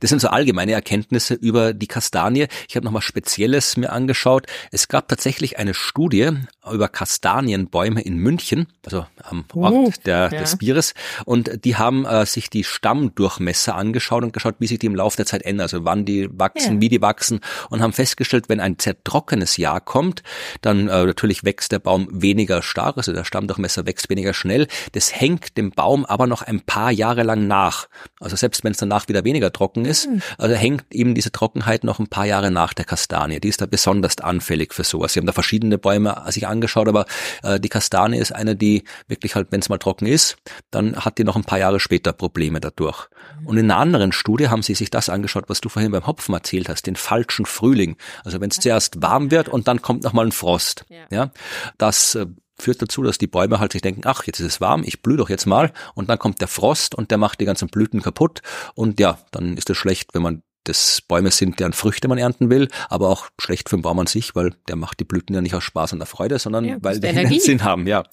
Das sind so allgemeine Erkenntnisse über die Kastanie. Ich habe nochmal Spezielles mir angeschaut. Es gab tatsächlich eine Studie über Kastanienbäume in München, also am Ort uh, der, ja. des Bieres. Und die haben äh, sich die Stammdurchmesser angeschaut und geschaut, wie sich die im Laufe der Zeit ändern, also wann die wachsen, ja. wie die wachsen und haben festgestellt, wenn ein sehr trockenes Jahr kommt, dann äh, natürlich wächst der Baum weniger stark, also der Stammdurchmesser wächst weniger schnell. Das hängt dem Baum aber noch ein paar Jahre lang nach. Also selbst wenn es danach wieder weniger trocken ist, mhm. also hängt eben diese Trockenheit noch ein paar Jahre nach der Kastanie. Die ist da besonders anfällig für sowas. Sie haben da verschiedene Bäume sich angeschaut, aber äh, die Kastanie ist eine, die wirklich halt, wenn es mal trocken ist, dann hat die noch ein paar Jahre später Probleme dadurch. Mhm. Und in einer anderen Studie haben sie sich das angeschaut, was du vorhin beim Hopfen erzählt hast, den falschen Frühling. Also wenn es zuerst warm wird und dann kommt nochmal ein Frost. Ja. ja das äh, führt dazu, dass die Bäume halt sich denken, ach, jetzt ist es warm, ich blühe doch jetzt mal. Und dann kommt der Frost und der macht die ganzen Blüten kaputt. Und ja, dann ist es schlecht, wenn man das Bäume sind, deren Früchte man ernten will, aber auch schlecht für den Baum an sich, weil der macht die Blüten ja nicht aus Spaß und der Freude, sondern ja, weil die einen Sinn haben, ja.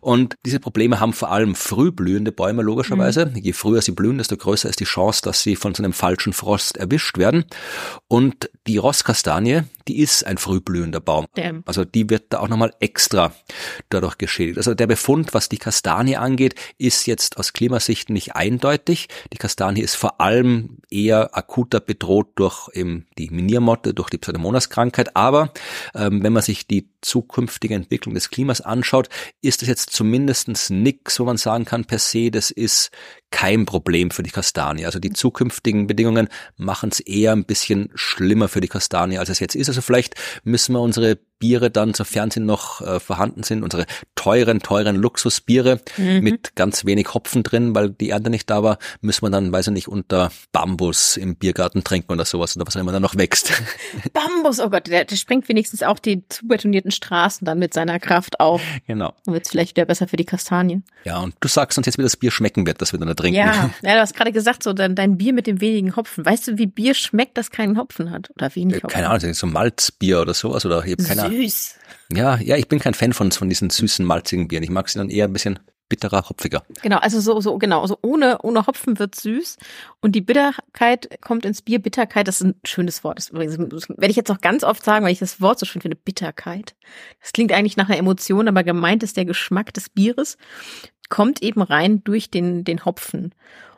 Und diese Probleme haben vor allem frühblühende Bäume logischerweise. Mhm. Je früher sie blühen, desto größer ist die Chance, dass sie von so einem falschen Frost erwischt werden. Und die Rosskastanie, die ist ein frühblühender Baum. Damn. Also die wird da auch nochmal extra dadurch geschädigt. Also der Befund, was die Kastanie angeht, ist jetzt aus Klimasicht nicht eindeutig. Die Kastanie ist vor allem eher akuter bedroht durch eben die Miniermotte, durch die Pseudomonas-Krankheit. Aber ähm, wenn man sich die zukünftige Entwicklung des Klimas anschaut, ist es jetzt zumindestens nix, wo man sagen kann per se, das ist kein Problem für die Kastanie. Also die zukünftigen Bedingungen machen es eher ein bisschen schlimmer für die Kastanie, als es jetzt ist. Also vielleicht müssen wir unsere Biere dann, sofern sie noch äh, vorhanden sind, unsere teuren, teuren Luxusbiere mhm. mit ganz wenig Hopfen drin, weil die Ernte nicht da war, müssen wir dann, weiß ich nicht, unter Bambus im Biergarten trinken oder sowas oder was auch immer da noch wächst. Bambus, oh Gott, der, der sprengt wenigstens auch die zubetonierten Straßen dann mit seiner Kraft auf. Genau. Und wird es vielleicht wieder besser für die Kastanien. Ja, und du sagst uns jetzt, wie das Bier schmecken wird, das wir dann da trinken. Ja, ja du hast gerade gesagt, so dein, dein Bier mit dem wenigen Hopfen. Weißt du, wie Bier schmeckt, das keinen Hopfen hat? Oder wenig Hopfen? Keine Ahnung, so Malzbier oder sowas oder ich habe keine Ahnung. Süß. Ja, ja, ich bin kein Fan von, von diesen süßen, malzigen Bieren. Ich mag sie dann eher ein bisschen bitterer, hopfiger. Genau, also so, so, genau, also ohne, ohne Hopfen wird süß und die Bitterkeit kommt ins Bier. Bitterkeit, das ist ein schönes Wort. Das, übrigens, das werde ich jetzt auch ganz oft sagen, weil ich das Wort so schön finde. Bitterkeit. Das klingt eigentlich nach einer Emotion, aber gemeint ist der Geschmack des Bieres, kommt eben rein durch den, den Hopfen.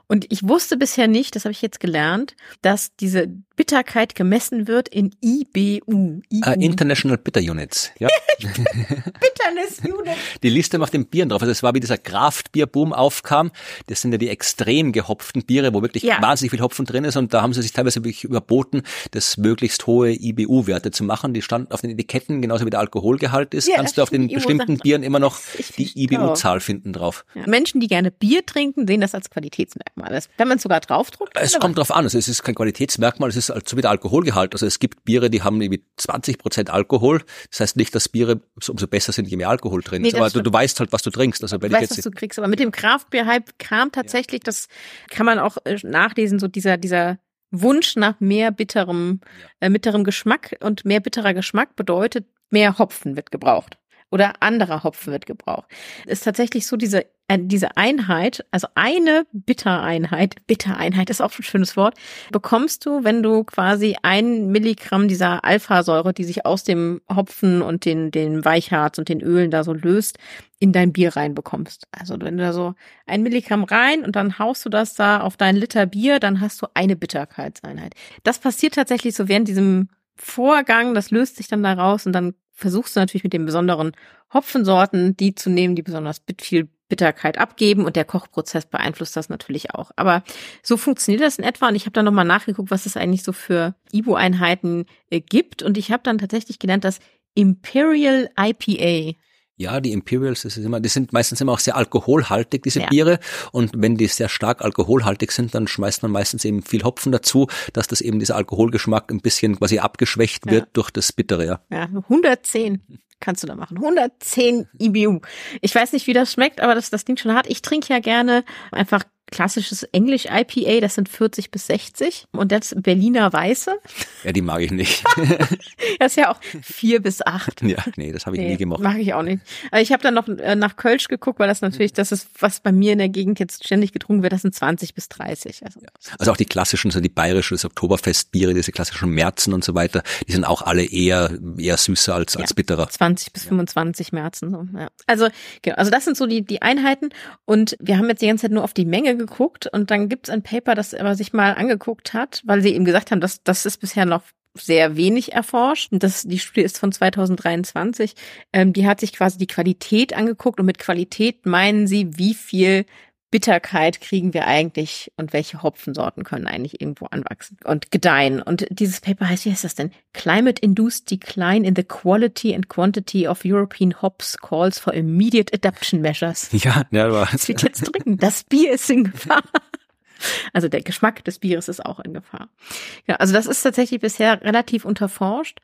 Und ich wusste bisher nicht, das habe ich jetzt gelernt, dass diese Bitterkeit gemessen wird in IBU. Uh, International Bitter Units. Ja. Bitterness Unit. Die Liste macht den Bieren drauf. Also es war wie dieser Kraftbierboom aufkam. Das sind ja die extrem gehopften Biere, wo wirklich ja. wahnsinnig viel Hopfen drin ist. Und da haben sie sich teilweise wirklich überboten, das möglichst hohe IBU-Werte zu machen. Die standen auf den Etiketten, genauso wie der Alkoholgehalt ist. Ja, kannst du auf den bestimmten Bieren immer noch die IBU-Zahl finden drauf. Ja. Menschen, die gerne Bier trinken, sehen das als Qualitätsmerkmal. Wenn man es sogar draufdruckt. Es kommt drauf an. Also es ist kein Qualitätsmerkmal. Es ist ist so wie der Alkoholgehalt. Also es gibt Biere, die haben irgendwie 20 Prozent Alkohol. Das heißt nicht, dass Biere umso besser sind, je mehr Alkohol drin ist. Nee, aber du, du, weißt halt, was du trinkst. Also wenn du weißt, was du kriegst. Aber mit dem Kraftbier-Hype kam tatsächlich, ja. das kann man auch äh, nachlesen, so dieser, dieser Wunsch nach mehr bitterem, äh, bitterem Geschmack und mehr bitterer Geschmack bedeutet, mehr Hopfen wird gebraucht. Oder anderer Hopfen wird gebraucht. Ist tatsächlich so diese äh, diese Einheit, also eine Bittereinheit, Bittereinheit ist auch ein schönes Wort, bekommst du, wenn du quasi ein Milligramm dieser Alphasäure, die sich aus dem Hopfen und den, den Weichharz und den Ölen da so löst, in dein Bier reinbekommst. Also wenn du da so ein Milligramm rein und dann haust du das da auf dein Liter Bier, dann hast du eine Bitterkeitseinheit. Das passiert tatsächlich so während diesem Vorgang, das löst sich dann da raus und dann versuchst du natürlich mit den besonderen Hopfensorten die zu nehmen, die besonders viel Bitterkeit abgeben und der Kochprozess beeinflusst das natürlich auch. Aber so funktioniert das in etwa und ich habe dann nochmal nachgeguckt, was es eigentlich so für Ibu-Einheiten äh, gibt und ich habe dann tatsächlich gelernt, dass Imperial IPA ja, die Imperials, das ist immer, die sind meistens immer auch sehr alkoholhaltig, diese ja. Biere. Und wenn die sehr stark alkoholhaltig sind, dann schmeißt man meistens eben viel Hopfen dazu, dass das eben dieser Alkoholgeschmack ein bisschen quasi abgeschwächt wird ja. durch das Bittere. Ja. ja, 110 kannst du da machen. 110 IBU. Ich weiß nicht, wie das schmeckt, aber das, das Ding schon hart. Ich trinke ja gerne einfach klassisches Englisch IPA, das sind 40 bis 60 und das Berliner Weiße. Ja, die mag ich nicht. das ist ja auch vier bis acht. Ja, nee, das habe ich nee, nie gemacht. Mag ich auch nicht. Also ich habe dann noch äh, nach Kölsch geguckt, weil das natürlich, das ist, was bei mir in der Gegend jetzt ständig getrunken wird, das sind 20 bis 30. Also, also auch die klassischen, so die bayerischen, das Oktoberfestbiere, diese klassischen Märzen und so weiter, die sind auch alle eher, eher süßer als, ja, als bitterer. 20 bis 25 Märzen. So, ja. Also, genau, also das sind so die, die Einheiten und wir haben jetzt die ganze Zeit nur auf die Menge geguckt und dann gibt's ein Paper, das er sich mal angeguckt hat, weil sie eben gesagt haben, dass das ist bisher noch sehr wenig erforscht. Das, die Studie ist von 2023. Ähm, die hat sich quasi die Qualität angeguckt und mit Qualität meinen sie, wie viel Bitterkeit kriegen wir eigentlich und welche Hopfensorten können eigentlich irgendwo anwachsen und gedeihen. Und dieses Paper heißt, wie heißt das denn? Climate Induced Decline in the Quality and Quantity of European Hops calls for immediate adaptation measures. Ja, ja, war. Das wird jetzt dringend. Das Bier ist in Gefahr. Also der Geschmack des Bieres ist auch in Gefahr. Ja, also das ist tatsächlich bisher relativ unterforscht.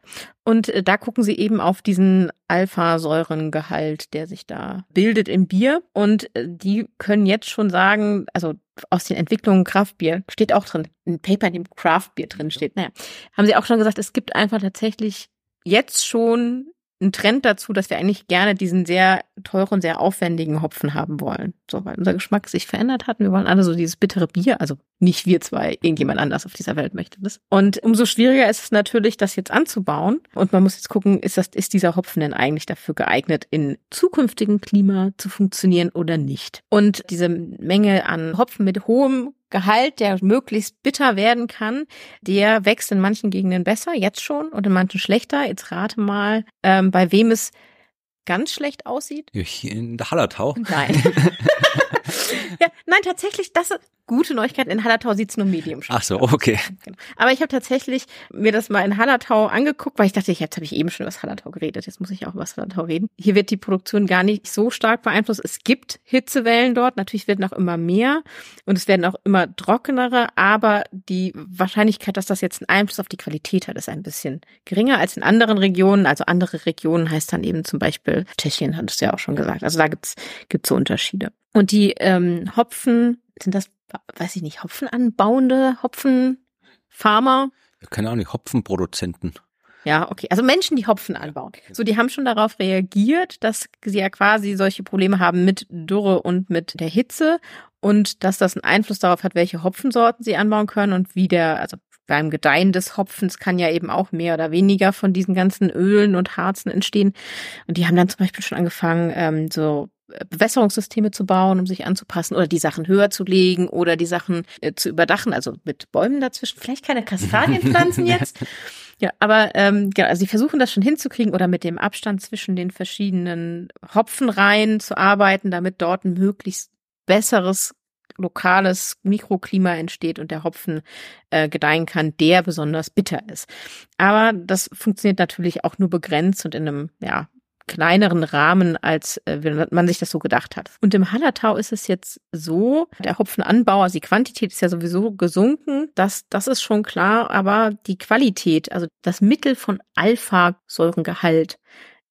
Und äh, da gucken sie eben auf diesen Alpha-Säurengehalt, der sich da bildet im Bier. Und äh, die können jetzt schon sagen, also aus den Entwicklungen Kraftbier steht auch drin, ein Paper, in dem Craftbier drin steht. Naja, haben sie auch schon gesagt, es gibt einfach tatsächlich jetzt schon ein Trend dazu, dass wir eigentlich gerne diesen sehr teuren, sehr aufwendigen Hopfen haben wollen. So, weil unser Geschmack sich verändert hat. Wir wollen alle so dieses bittere Bier, also nicht wir zwei, irgendjemand anders auf dieser Welt möchte das. Und umso schwieriger ist es natürlich, das jetzt anzubauen. Und man muss jetzt gucken, ist das, ist dieser Hopfen denn eigentlich dafür geeignet, in zukünftigen Klima zu funktionieren oder nicht? Und diese Menge an Hopfen mit hohem Gehalt, der möglichst bitter werden kann, der wächst in manchen Gegenden besser, jetzt schon, und in manchen schlechter. Jetzt rate mal, ähm, bei wem es ganz schlecht aussieht. In der Hallertau. Nein. ja, nein, tatsächlich, das ist gute Neuigkeit. In Hallertau sieht's nur medium Ach so, okay. Genau. Aber ich habe tatsächlich mir das mal in Hallertau angeguckt, weil ich dachte, jetzt habe ich eben schon über Hallertau geredet. Jetzt muss ich auch über Hallertau reden. Hier wird die Produktion gar nicht so stark beeinflusst. Es gibt Hitzewellen dort. Natürlich werden auch immer mehr und es werden auch immer trockenere. Aber die Wahrscheinlichkeit, dass das jetzt einen Einfluss auf die Qualität hat, ist ein bisschen geringer als in anderen Regionen. Also andere Regionen heißt dann eben zum Beispiel Tschechien, hat es ja auch schon gesagt. Also da gibt's gibt's so Unterschiede. Und die ähm, Hopfen, sind das, weiß ich nicht, Hopfenanbauende, Hopfenfarmer? Keine Ahnung, Hopfenproduzenten. Ja, okay. Also Menschen, die Hopfen anbauen. So, die haben schon darauf reagiert, dass sie ja quasi solche Probleme haben mit Dürre und mit der Hitze und dass das einen Einfluss darauf hat, welche Hopfensorten sie anbauen können und wie der, also beim Gedeihen des Hopfens kann ja eben auch mehr oder weniger von diesen ganzen Ölen und Harzen entstehen. Und die haben dann zum Beispiel schon angefangen, ähm, so Bewässerungssysteme zu bauen, um sich anzupassen oder die Sachen höher zu legen oder die Sachen äh, zu überdachen, also mit Bäumen dazwischen. Vielleicht keine Kastanienpflanzen jetzt. Ja, aber ähm, ja, also sie versuchen das schon hinzukriegen oder mit dem Abstand zwischen den verschiedenen Hopfenreihen zu arbeiten, damit dort ein möglichst besseres lokales Mikroklima entsteht und der Hopfen äh, gedeihen kann, der besonders bitter ist. Aber das funktioniert natürlich auch nur begrenzt und in einem ja kleineren Rahmen, als äh, man sich das so gedacht hat. Und im Hallertau ist es jetzt so, der Hopfenanbau, also die Quantität ist ja sowieso gesunken, das, das ist schon klar, aber die Qualität, also das Mittel von Alpha-Säurengehalt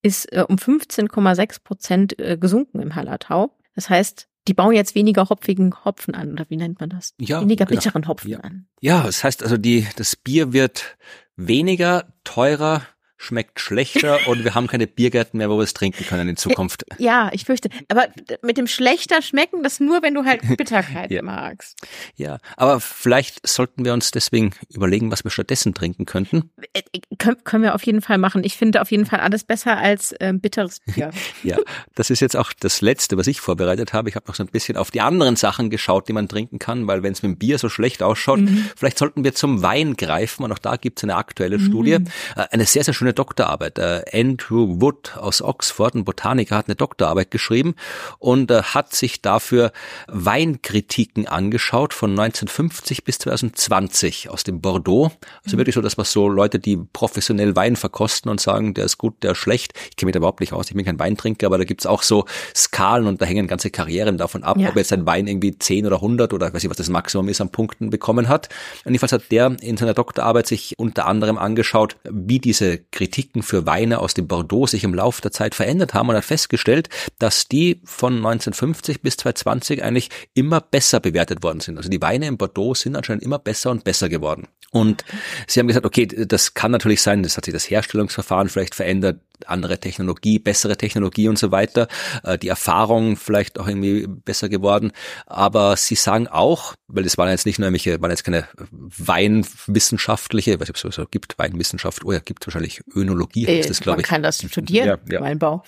ist äh, um 15,6 Prozent äh, gesunken im Hallertau. Das heißt, die bauen jetzt weniger hopfigen Hopfen an, oder wie nennt man das? Ja, weniger genau. bitteren Hopfen ja. an. Ja, das heißt also, die, das Bier wird weniger, teurer, schmeckt schlechter und wir haben keine Biergärten mehr, wo wir es trinken können in Zukunft. Ja, ich fürchte. Aber mit dem schlechter schmecken, das nur, wenn du halt Bitterkeit ja. magst. Ja, aber vielleicht sollten wir uns deswegen überlegen, was wir stattdessen trinken könnten. Äh, Kön können wir auf jeden Fall machen. Ich finde auf jeden Fall alles besser als ähm, bitteres Bier. ja, das ist jetzt auch das Letzte, was ich vorbereitet habe. Ich habe noch so ein bisschen auf die anderen Sachen geschaut, die man trinken kann, weil wenn es mit dem Bier so schlecht ausschaut, mhm. vielleicht sollten wir zum Wein greifen und auch da gibt es eine aktuelle mhm. Studie. Äh, eine sehr, sehr schöne Doktorarbeit. Äh, Andrew Wood aus Oxford, ein Botaniker, hat eine Doktorarbeit geschrieben und äh, hat sich dafür Weinkritiken angeschaut von 1950 bis 2020 aus dem Bordeaux. Also mhm. wirklich so, dass was so Leute, die professionell Wein verkosten und sagen, der ist gut, der ist schlecht. Ich kenne mich da überhaupt nicht aus, ich bin kein Weintrinker, aber da gibt's auch so Skalen und da hängen ganze Karrieren davon ab, ja. ob jetzt ein Wein irgendwie 10 oder 100 oder weiß ich, was das Maximum ist an Punkten bekommen hat. Und jedenfalls hat der in seiner Doktorarbeit sich unter anderem angeschaut, wie diese Kritiken für Weine aus dem Bordeaux sich im Laufe der Zeit verändert haben und hat festgestellt, dass die von 1950 bis 2020 eigentlich immer besser bewertet worden sind. Also die Weine im Bordeaux sind anscheinend immer besser und besser geworden. Und sie haben gesagt, okay, das kann natürlich sein, das hat sich das Herstellungsverfahren vielleicht verändert, andere Technologie, bessere Technologie und so weiter, äh, die Erfahrung vielleicht auch irgendwie besser geworden. Aber sie sagen auch, weil es waren jetzt nicht nur irgendwelche, waren jetzt keine weinwissenschaftliche, weiß ich, ob es so gibt, Weinwissenschaft, oh ja, gibt wahrscheinlich Önologie, heißt das, glaube ich. Man kann das studieren, ja, ja. Weinbau.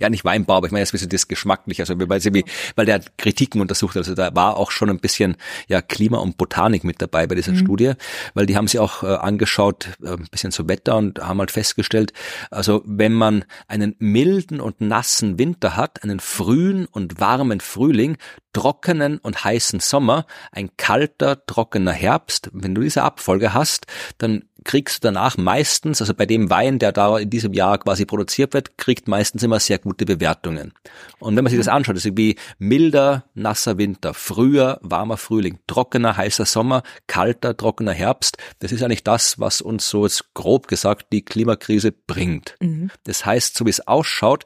Ja, nicht Weinbau, aber ich meine jetzt ein bisschen das geschmacklich, also weil, sie, weil der Kritiken untersucht, also da war auch schon ein bisschen ja Klima und Botanik mit dabei bei dieser mhm. Studie, weil die haben sie auch äh, angeschaut, äh, ein bisschen zu Wetter und haben halt festgestellt, also wenn man einen milden und nassen Winter hat, einen frühen und warmen Frühling, trockenen und heißen Sommer, ein kalter, trockener Herbst, wenn du diese Abfolge hast, dann kriegst du danach meistens, also bei dem Wein, der da in diesem Jahr quasi produziert wird, kriegt meistens immer sehr gute Bewertungen. Und wenn man sich das anschaut, das ist wie milder, nasser Winter, früher, warmer Frühling, trockener, heißer Sommer, kalter, trockener Herbst, das ist eigentlich das, was uns so jetzt grob gesagt die Klimakrise bringt. Mhm. Das heißt, so wie es ausschaut,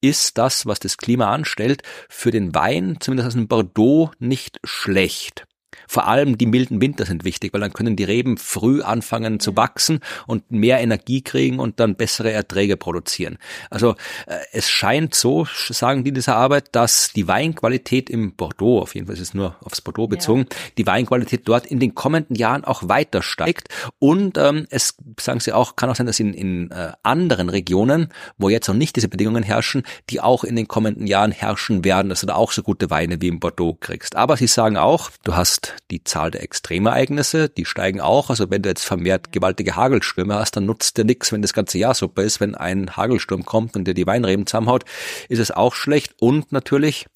ist das, was das Klima anstellt, für den Wein, zumindest aus dem Bordeaux, nicht schlecht. Vor allem die milden Winter sind wichtig, weil dann können die Reben früh anfangen zu wachsen und mehr Energie kriegen und dann bessere Erträge produzieren. Also äh, es scheint so, sagen die in dieser Arbeit, dass die Weinqualität im Bordeaux, auf jeden Fall ist es nur aufs Bordeaux bezogen, ja. die Weinqualität dort in den kommenden Jahren auch weiter steigt. Und ähm, es, sagen sie auch, kann auch sein, dass in, in äh, anderen Regionen, wo jetzt noch nicht diese Bedingungen herrschen, die auch in den kommenden Jahren herrschen werden, dass du da auch so gute Weine wie im Bordeaux kriegst. Aber sie sagen auch, du hast die Zahl der Extremereignisse, die steigen auch. Also wenn du jetzt vermehrt gewaltige Hagelstürme hast, dann nutzt dir nichts, wenn das ganze Jahr super ist. Wenn ein Hagelsturm kommt und dir die Weinreben zusammenhaut, ist es auch schlecht. Und natürlich,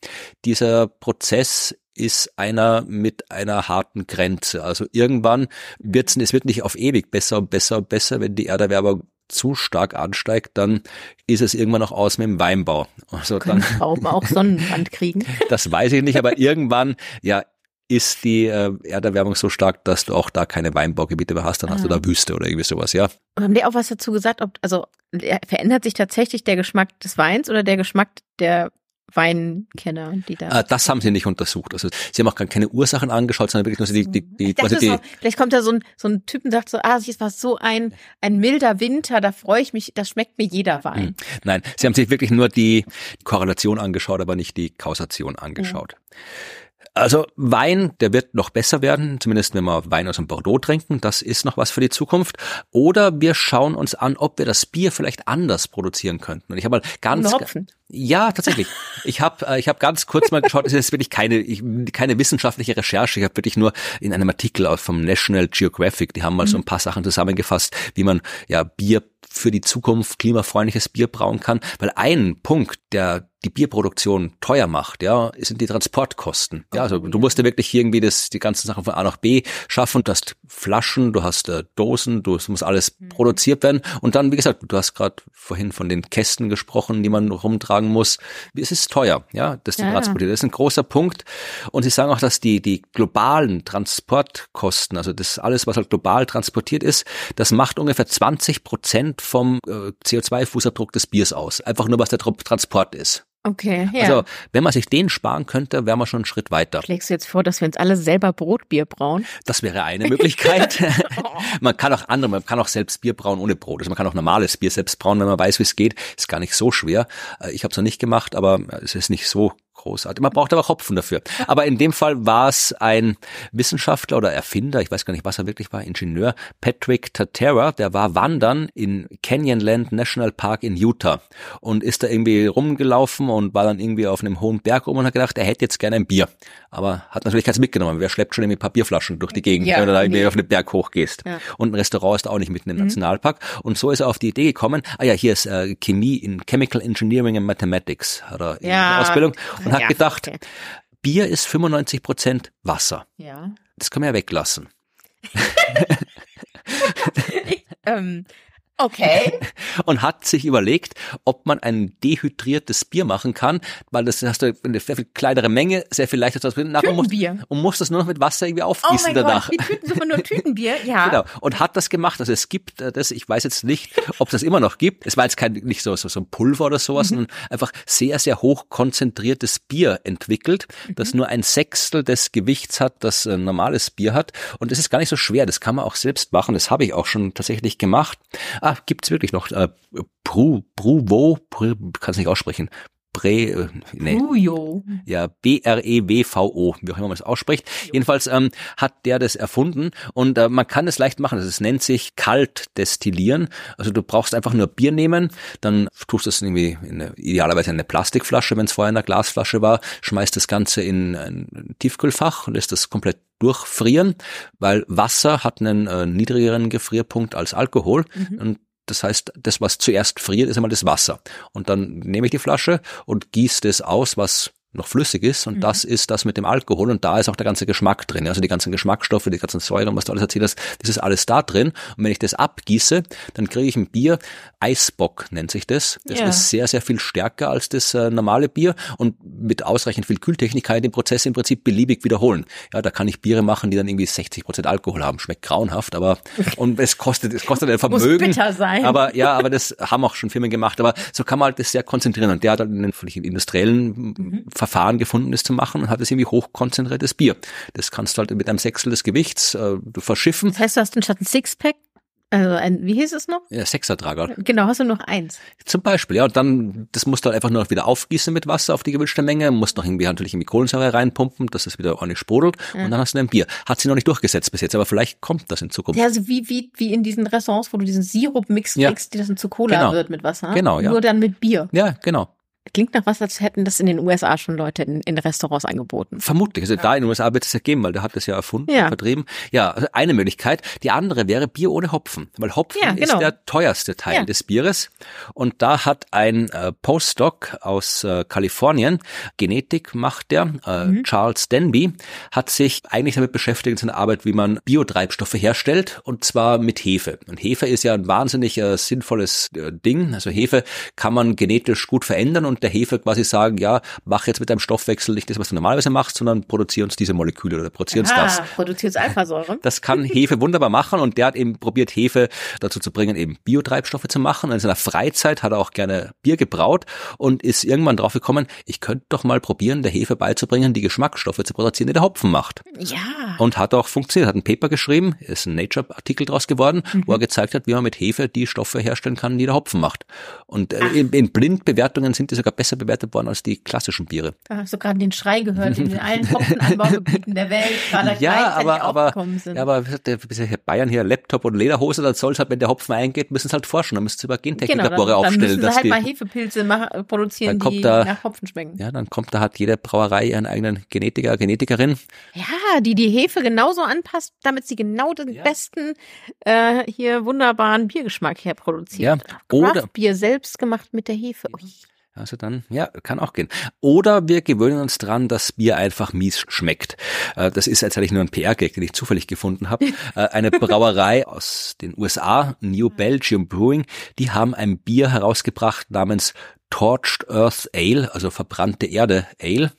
dieser Prozess ist einer mit einer harten Grenze. Also irgendwann wird es, es wird nicht auf ewig besser und besser und besser, wenn die Erderwärmung zu stark ansteigt, dann ist es irgendwann noch aus mit dem Weinbau. Also Können dann Trauben auch Sonnenbrand kriegen? das weiß ich nicht, aber irgendwann, ja, ist die äh, Erderwärmung so stark, dass du auch da keine Weinbaugebiete mehr hast, dann hast du da ah. Wüste oder irgendwie sowas, ja. Und haben die auch was dazu gesagt, ob, also verändert sich tatsächlich der Geschmack des Weins oder der Geschmack der Weinkenner, die da. Ah, das haben sie nicht untersucht. Also sie haben auch gar keine Ursachen angeschaut, sondern wirklich nur die, die, die, ich also die so, Vielleicht kommt da so ein, so ein Typ und sagt so, ah, es war so ein, ein milder Winter, da freue ich mich, das schmeckt mir jeder Wein. Hm. Nein, sie haben sich wirklich nur die Korrelation angeschaut, aber nicht die Kausation angeschaut. Mhm. Also Wein, der wird noch besser werden, zumindest wenn wir Wein aus dem Bordeaux trinken, das ist noch was für die Zukunft. Oder wir schauen uns an, ob wir das Bier vielleicht anders produzieren könnten. Und ich habe mal ganz. Ja, tatsächlich. Ich habe äh, ich hab ganz kurz mal geschaut, es ist wirklich keine ich, keine wissenschaftliche Recherche, ich habe wirklich nur in einem Artikel vom National Geographic, die haben mal so ein paar Sachen zusammengefasst, wie man ja Bier für die Zukunft klimafreundliches Bier brauen kann, weil ein Punkt, der die Bierproduktion teuer macht, ja, sind die Transportkosten. Ja, also du musst ja wirklich irgendwie das, die ganzen Sachen von A nach B schaffen. Du hast Flaschen, du hast äh, Dosen, du, es muss alles mhm. produziert werden. Und dann, wie gesagt, du hast gerade vorhin von den Kästen gesprochen, die man rumtragen muss. Es ist teuer, ja, das zu ja, transportieren. Das ist ein großer Punkt. Und sie sagen auch, dass die, die globalen Transportkosten, also das alles, was halt global transportiert ist, das macht ungefähr 20 Prozent vom äh, CO2-Fußabdruck des Biers aus. Einfach nur, was der Transport ist. Okay, ja. Also, wenn man sich den sparen könnte, wären wir schon einen Schritt weiter. Schlägst du jetzt vor, dass wir uns alle selber Brotbier brauen? Das wäre eine Möglichkeit. man kann auch andere, man kann auch selbst Bier brauen ohne Brot. Also man kann auch normales Bier selbst brauen, wenn man weiß, wie es geht. Ist gar nicht so schwer. Äh, Ich habe es noch nicht gemacht, aber es ist nicht so großartig. Man braucht aber Hopfen dafür. Aber in dem Fall war es ein Wissenschaftler oder Erfinder, ich weiß gar nicht, was er wirklich war, Ingenieur, Patrick Tatera, der war wandern in Canyonland National Park in Utah und ist da irgendwie rumgelaufen und war dann irgendwie auf einem hohen Berg rum und hat gedacht, er hätte jetzt gerne ein Bier. Aber hat natürlich keins mitgenommen. Wer schleppt schon irgendwie Papierflaschen durch die Gegend, Ja, wenn du da irgendwie nee. auf den Berg hochgehst. Ja. Und ein Restaurant ist auch nicht mitten im Nationalpark. Und so ist er auf die Idee gekommen, ah ja, hier ist äh, Chemie in Chemical Engineering and Mathematics, hat er in Ja. der Ausbildung und hat Ja, gedacht. Bier ist 95 Prozent Wasser. Ja. Das können wir ja weglassen. Ähm, okay. Und hat sich überlegt, ob man ein dehydriertes Bier machen kann, weil das hast du eine sehr viel kleinere Menge, sehr viel leichter zu musst, Tütenbier. und muss das nur noch mit Wasser irgendwie Oh aufgießen mein danach. Gott, die Tüten sind nur Tütenbier. Ja. Genau. Und hat das gemacht. Also es gibt äh, das, ich weiß jetzt nicht, ob es das immer noch gibt. Es war jetzt kein, nicht so, so, so ein Pulver oder sowas, sondern einfach sehr, sehr hoch konzentriertes Bier entwickelt, das nur ein Sechstel des Gewichts hat, das ein normales Bier hat. Und es ist gar nicht so schwer. Das kann man auch selbst machen. Das habe ich auch schon tatsächlich gemacht. Ah, gibt's wirklich noch, äh, Bru, Bruvo, Bru, kann es nicht aussprechen. Bre, äh, nee. Ujo. Ja, B-R-E-W-V-O, wie auch immer man das ausspricht. Jedenfalls ähm, hat der das erfunden und äh, man kann es leicht machen. Also es nennt sich kalt destillieren. Also du brauchst einfach nur Bier nehmen, dann tust du es irgendwie in eine, idealerweise in eine Plastikflasche, wenn es vorher in einer Glasflasche war, schmeißt das Ganze in ein Tiefkühlfach und lässt das komplett durchfrieren, weil Wasser hat einen äh, niedrigeren Gefrierpunkt als Alkohol und das heißt, das, was zuerst friert, ist einmal das Wasser. Und dann nehme ich die Flasche und gieße das aus, was noch flüssig ist und das ist das mit dem Alkohol und da ist auch der ganze Geschmack drin. Also die ganzen Geschmacksstoffe, die ganzen Säuren, was du alles erzählt hast, das ist alles da drin. Und wenn ich das abgieße, dann kriege ich ein Bier, Eisbock nennt sich das. Das Ja. ist sehr, sehr viel stärker als das äh, normale Bier und mit ausreichend viel Kühltechnik kann ich den Prozess im Prinzip beliebig wiederholen. Ja, da kann ich Biere machen, die dann irgendwie 60 Prozent Alkohol haben. Schmeckt grauenhaft, aber und es kostet, es kostet ein Muss Vermögen. bitter sein. Aber ja, aber das haben auch schon Firmen gemacht. Aber so kann man halt das sehr konzentrieren. Und der hat dann einen völlig industriellen Verfahren gefunden, das zu machen und hat es irgendwie hochkonzentriertes Bier. Das kannst du halt mit einem Sechstel des Gewichts äh, verschiffen. Das heißt, du hast anstatt ein Sixpack, also ein, wie hieß es noch? Ja, Sechsertrager. Genau, hast du noch eins. Zum Beispiel, ja. Und dann, das musst du halt einfach nur noch wieder aufgießen mit Wasser auf die gewünschte Menge, musst noch irgendwie natürlich irgendwie Kohlensäure reinpumpen, dass es wieder ordentlich sprudelt und dann hast du ein Bier. Hat sie noch nicht durchgesetzt bis jetzt, aber vielleicht kommt das in Zukunft. Ja, also wie, wie, wie in diesen Restaurants, wo du diesen Sirup-Mix Ja. kriegst, die das dann zu Cola Genau. wird mit Wasser. Genau, ja. Nur dann mit Bier. Ja, genau. Klingt nach was, als hätten das in den USA schon Leute in, in Restaurants angeboten. Vermutlich. Also da in den USA wird es ja geben, weil der hat das ja erfunden, Ja. vertrieben. Ja, also eine Möglichkeit. Die andere wäre Bier ohne Hopfen. Weil Hopfen Ja, genau. ist der teuerste Teil Ja. des Bieres. Und da hat ein äh, Postdoc aus äh, Kalifornien, Genetik macht der, äh, Mhm. Charles Denby, hat sich eigentlich damit beschäftigt in seiner Arbeit, wie man Biotreibstoffe herstellt. Und zwar mit Hefe. Und Hefe ist ja ein wahnsinnig äh, sinnvolles äh, Ding. Also Hefe kann man genetisch gut verändern und der Hefe quasi sagen, ja, mach jetzt mit deinem Stoffwechsel nicht das, was du normalerweise machst, sondern produzier uns diese Moleküle oder produzier uns das. Ah, produziert Alphasäure. Das kann Hefe wunderbar machen und der hat eben probiert, Hefe dazu zu bringen, eben Biotreibstoffe zu machen. In seiner Freizeit hat er auch gerne Bier gebraut und ist irgendwann drauf gekommen, ich könnte doch mal probieren, der Hefe beizubringen, die Geschmacksstoffe zu produzieren, die der Hopfen macht. Ja. Und hat auch funktioniert, hat ein Paper geschrieben, ist ein Nature-Artikel draus geworden, wo er gezeigt hat, wie man mit Hefe die Stoffe herstellen kann, die der Hopfen macht. Und äh, in, in Blindbewertungen sind die sogar besser bewertet worden als die klassischen Biere. Da hast du gerade den Schrei gehört, in allen Hopfenanbaugebieten der Welt gerade Ja, aber, aber, sind. ja, aber der, der Bayern hier Laptop und Lederhose, dann soll es halt, wenn der Hopfen eingeht, müssen es halt forschen, dann müssen sie über genau, dann, Gentechniklabore dann aufstellen, müssen sie halt die, mal Hefepilze machen, produzieren, Dann kommt die da- nach Hopfen schmecken. ja, dann kommt da hat jede Brauerei ihren eigenen Genetiker, Genetikerin. Ja, die die Hefe genauso anpasst, damit sie genau den besten äh, hier wunderbaren Biergeschmack herproduziert. Ja, oder- Bier selbst gemacht mit der Hefe. Ui. Also dann, ja, kann auch gehen. Oder wir gewöhnen uns dran, dass Bier einfach mies schmeckt. Äh, Das ist jetzt eigentlich nur ein PR-Gag, den ich zufällig gefunden habe. Äh, Eine Brauerei aus den USA, New Belgium Brewing, die haben ein Bier herausgebracht namens Torched Earth Ale, also verbrannte Erde Ale.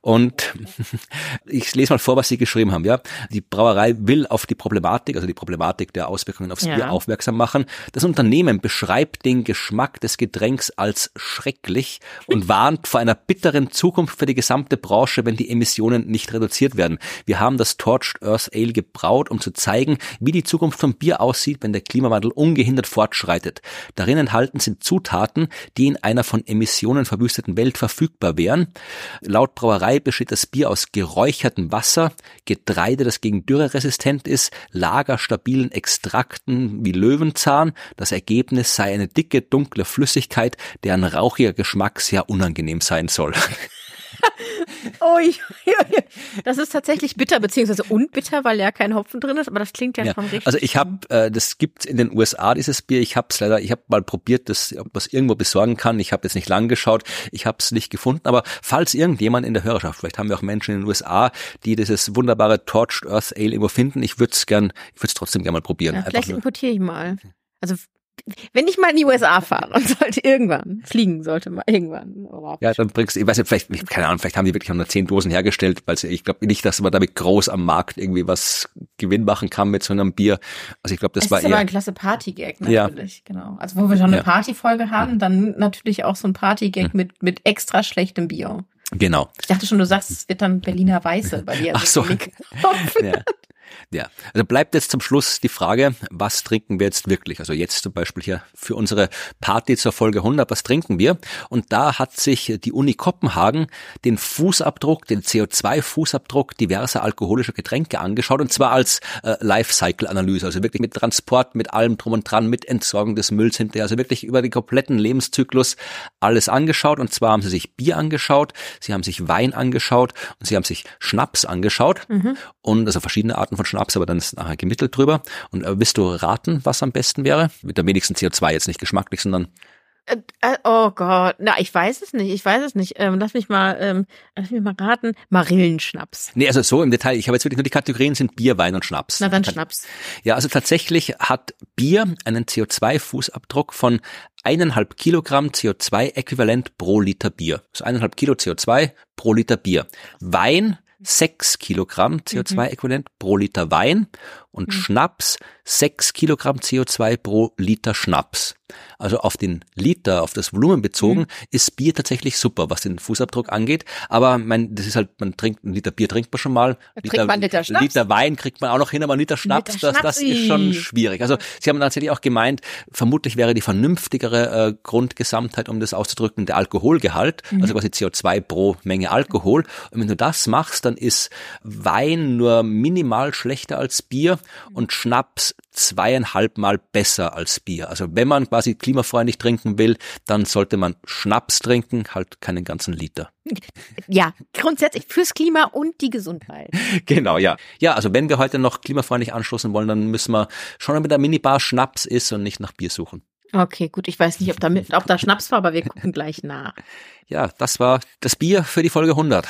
Und ich lese mal vor, was sie geschrieben haben. Ja, die Brauerei will auf die Problematik, also die Problematik der Auswirkungen aufs ja. Bier aufmerksam machen. Das Unternehmen beschreibt den Geschmack des Getränks als schrecklich und warnt vor einer bitteren Zukunft für die gesamte Branche, wenn die Emissionen nicht reduziert werden. Wir haben das Torched Earth Ale gebraut, um zu zeigen, wie die Zukunft vom Bier aussieht, wenn der Klimawandel ungehindert fortschreitet. Darin enthalten sind Zutaten, die in einer von Emissionen verwüsteten Welt verfügbar wären. Laut Brauerei besteht das Bier aus geräuchertem Wasser, Getreide, das gegen Dürre resistent ist, lagerstabilen Extrakten wie Löwenzahn. Das Ergebnis sei eine dicke, dunkle Flüssigkeit, deren rauchiger Geschmack sehr unangenehm sein soll. Oh, das ist tatsächlich bitter, beziehungsweise unbitter, weil ja kein Hopfen drin ist, aber das klingt ja, ja. schon richtig. Also ich habe, äh, das gibt's in den USA, dieses Bier. Ich habe es leider, ich habe mal probiert, das was irgendwo besorgen kann. Ich habe jetzt nicht lang geschaut, ich habe es nicht gefunden. Aber falls irgendjemand in der Hörerschaft, vielleicht haben wir auch Menschen in den USA, die dieses wunderbare Torched Earth Ale irgendwo finden, ich würde es gern, ich würde es trotzdem gerne mal probieren. Ja, vielleicht importiere ich mal. Also wenn ich mal in die USA fahre und sollte irgendwann fliegen, sollte mal irgendwann. Ja, dann bringst du, ich weiß nicht, vielleicht, keine Ahnung, vielleicht haben die wirklich noch zehn Dosen hergestellt, weil ich glaube nicht, dass man damit groß am Markt irgendwie was Gewinn machen kann mit so einem Bier. Also ich glaube, das es war ist eher. aber ein klasse Partygag natürlich, ja. genau. Also wo wir schon eine ja. Partyfolge haben, dann natürlich auch so ein Partygag hm. mit mit extra schlechtem Bier. Genau. Ich dachte schon, du sagst, es wird dann Berliner Weiße bei dir. Ach so. ja. Ja, also bleibt jetzt zum Schluss die Frage, was trinken wir jetzt wirklich? Also jetzt zum Beispiel hier für unsere Party zur Folge 100, was trinken wir? Und da hat sich die Uni Kopenhagen den Fußabdruck, den CO2-Fußabdruck diverser alkoholischer Getränke angeschaut und zwar als äh, Lifecycle-Analyse, also wirklich mit Transport, mit allem drum und dran, mit Entsorgung des Mülls hinterher, also wirklich über den kompletten Lebenszyklus alles angeschaut und zwar haben sie sich Bier angeschaut, sie haben sich Wein angeschaut und sie haben sich Schnaps angeschaut mhm. und also verschiedene Arten von Schnaps, aber dann ist nachher gemittelt drüber. Und äh, willst du raten, was am besten wäre? Mit der wenigsten CO2 jetzt nicht geschmacklich, sondern äh, äh, Oh Gott, na, ich weiß es nicht, ich weiß es nicht. Ähm, lass mich mal, ähm, lass mich mal raten. Marillenschnaps. Nee, also so im Detail. Ich habe jetzt wirklich nur die Kategorien sind Bier, Wein und Schnaps. Na dann Schnaps. Ja, also tatsächlich hat Bier einen CO2-Fußabdruck von eineinhalb Kilogramm CO2-Äquivalent pro Liter Bier. Also eineinhalb Kilo CO2 pro Liter Bier. Wein 6 Kilogramm CO2-Äquivalent mhm. pro Liter Wein und mhm. Schnaps 6 Kilogramm CO2 pro Liter Schnaps. Also auf den Liter, auf das Volumen bezogen, mhm. ist Bier tatsächlich super, was den Fußabdruck angeht. Aber mein, das ist halt, man trinkt, einen Liter Bier trinkt man schon mal. Liter, man Liter? Liter Wein kriegt man auch noch hin, aber einen Liter Schnaps, Liter das, das ist schon schwierig. Also Sie haben tatsächlich auch gemeint, vermutlich wäre die vernünftigere äh, Grundgesamtheit, um das auszudrücken, der Alkoholgehalt, mhm. also quasi CO2 pro Menge Alkohol. Und wenn du das machst, dann ist Wein nur minimal schlechter als Bier und Schnaps zweieinhalb Mal besser als Bier. Also wenn man quasi klimafreundlich trinken will, dann sollte man Schnaps trinken, halt keinen ganzen Liter. Ja, grundsätzlich fürs Klima und die Gesundheit. Genau, ja. Ja, also wenn wir heute noch klimafreundlich anstoßen wollen, dann müssen wir schon mit der Minibar Schnaps ist und nicht nach Bier suchen. Okay, gut. Ich weiß nicht, ob da, mit, ob da Schnaps war, aber wir gucken gleich nach. Ja, das war das Bier für die Folge 100.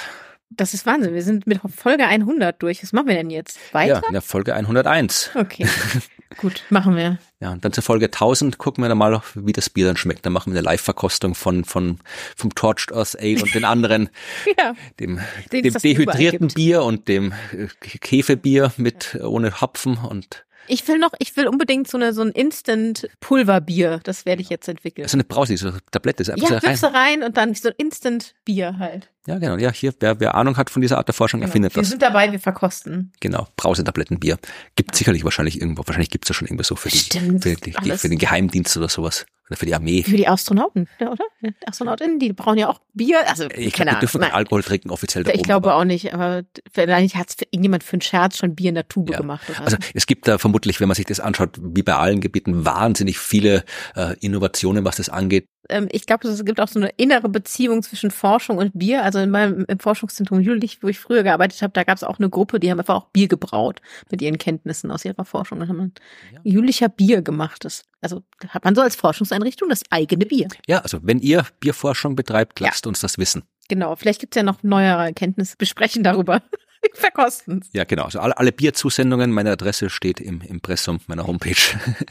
Das ist Wahnsinn. Wir sind mit Folge 100 durch. Was machen wir denn jetzt? Weiter? Ja, in der Folge 101. Okay. Gut, machen wir. Ja, und dann zur Folge 1000 gucken wir dann mal, wie das Bier dann schmeckt. Dann machen wir eine Live-Verkostung von, von, vom Torched Earth Ale und den anderen, ja, dem, dem dehydrierten Bier und dem äh, Käfebier mit, ohne Hopfen und ich will noch, ich will unbedingt so eine so ein Instant Pulverbier. Das werde ich jetzt entwickeln. So eine Brause, so eine Tablette. Ist ja, rein. rein und dann so ein Instant Bier halt. Ja, genau. Ja, hier, wer, wer Ahnung hat von dieser Art der Forschung, genau. erfindet wir das. Wir sind dabei, wir verkosten. Genau, Brausetablettenbier. Gibt sicherlich wahrscheinlich irgendwo, wahrscheinlich gibt's das schon irgendwo so für, die, für, die, für den Geheimdienst oder sowas. Oder für die Armee. Für die Astronauten, ja, oder? Astronautinnen, die brauchen ja auch Bier. Also, ich glaube, die dürfen keinen Alkohol trinken, offiziell da Ich oben, glaube auch nicht, aber vielleicht hat es irgendjemand für einen Scherz schon Bier in der Tube ja. gemacht. Oder? Also es gibt da vermutlich, wenn man sich das anschaut, wie bei allen Gebieten, wahnsinnig viele äh, Innovationen, was das angeht. Ähm, ich glaube, es gibt auch so eine innere Beziehung zwischen Forschung und Bier. Also in meinem im Forschungszentrum Jülich, wo ich früher gearbeitet habe, da gab es auch eine Gruppe, die haben einfach auch Bier gebraut mit ihren Kenntnissen aus ihrer Forschung. Und haben ja. Jülicher Bier gemacht. Das, also hat man so als Forschungseinrichtung das eigene Bier. Ja, also wenn ihr Bierforschung betreibt, lasst ja. uns das wissen. Genau, vielleicht gibt es ja noch neuere Erkenntnisse. Besprechen darüber. verkosten. Ja, genau. Also alle, alle Bierzusendungen, meine Adresse steht im Impressum meiner Homepage.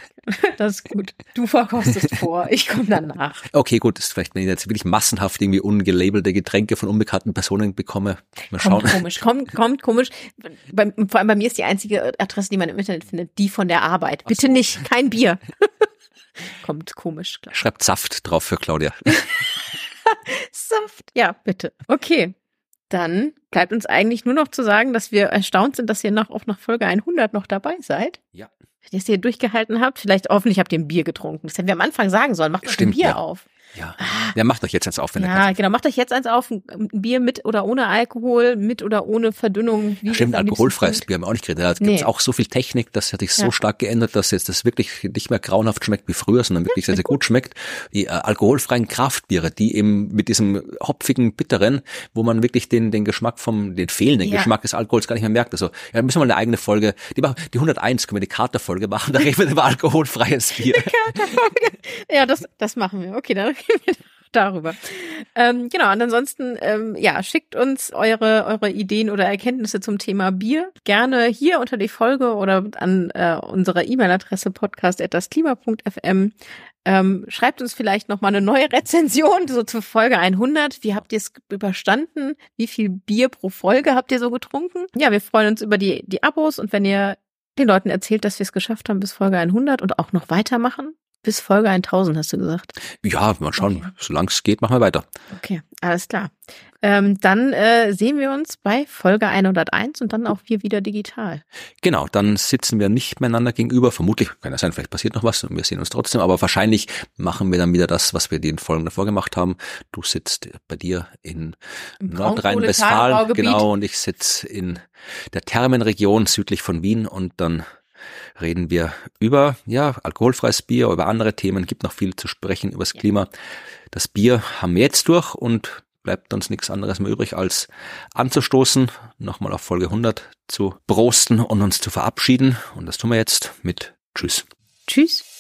Das ist gut. Du verkostest vor, ich komme danach. Okay, gut, das ist vielleicht, wenn ich jetzt wirklich massenhaft irgendwie ungelabelte Getränke von unbekannten Personen bekomme. Mal schauen. Kommt komisch, kommt, kommt komisch. Bei, vor allem bei mir ist die einzige Adresse, die man im Internet findet, die von der Arbeit. Bitte nicht, kein Bier. kommt komisch. Klar. Schreibt Saft drauf für Claudia. Saft. Ja, bitte. Okay. Dann bleibt uns eigentlich nur noch zu sagen, dass wir erstaunt sind, dass ihr noch auf nach Folge 100 noch dabei seid. Ja. Wenn ihr es hier durchgehalten habt, vielleicht hoffentlich habt ihr ein Bier getrunken. Das hätten wir am Anfang sagen sollen. Macht doch ein Bier ja. auf. Ja. Ja, macht euch jetzt eins auf, wenn ihr Ja, genau. Macht euch jetzt eins auf. Ein Bier mit oder ohne Alkohol, mit oder ohne Verdünnung. Wie Stimmt, alkoholfreies. Bier haben wir auch nicht geredet. Da gibt's Nee. auch so viel Technik, das hat sich so Ja. stark geändert, dass jetzt das wirklich nicht mehr grauenhaft schmeckt wie früher, sondern wirklich sehr, sehr gut schmeckt. Die äh, alkoholfreien Kraftbiere, die eben mit diesem hopfigen, bitteren, wo man wirklich den, den Geschmack vom, den fehlenden Ja. Geschmack des Alkohols gar nicht mehr merkt. Also, ja, da müssen wir mal eine eigene Folge, die, machen- die 101 können wir die Katerfolge machen, da reden wir über alkoholfreies Bier. Ja, das, das machen wir. Okay, dann reden wir darüber. Ähm, genau, und ansonsten, ähm, ja, schickt uns eure, eure Ideen oder Erkenntnisse zum Thema Bier. Gerne hier unter die Folge oder an äh, unserer E-Mail-Adresse podcast.dasklima.fm. Ähm, schreibt uns vielleicht noch eine neue Rezension, so zur Folge 100. Wie habt ihr es überstanden? Wie viel Bier pro Folge habt ihr so getrunken? Ja, wir freuen uns über die, die Abos und wenn ihr den Leuten erzählt, dass wir es geschafft haben bis Folge 100 und auch noch weitermachen. Bis Folge 1000, hast du gesagt. Ja, mal schauen, Okay. solange es geht, machen wir weiter. Okay, alles klar. Ähm, dann äh, sehen wir uns bei Folge 101 und dann auch wir wieder digital. Genau, dann sitzen wir nicht miteinander gegenüber. Vermutlich, kann ja sein, vielleicht passiert noch was und wir sehen uns trotzdem, aber wahrscheinlich machen wir dann wieder das, was wir die Folgen davor gemacht haben. Du sitzt bei dir in Nordrhein-Westfalen, genau, und ich sitze in der Thermenregion südlich von Wien und dann reden wir über, ja, alkoholfreies Bier, über andere Themen, gibt noch viel zu sprechen über das Klima. Das Bier haben wir jetzt durch und bleibt uns nichts anderes mehr übrig, als anzustoßen, nochmal auf Folge 100 zu brosten und uns zu verabschieden. Und das tun wir jetzt mit Tschüss. Tschüss.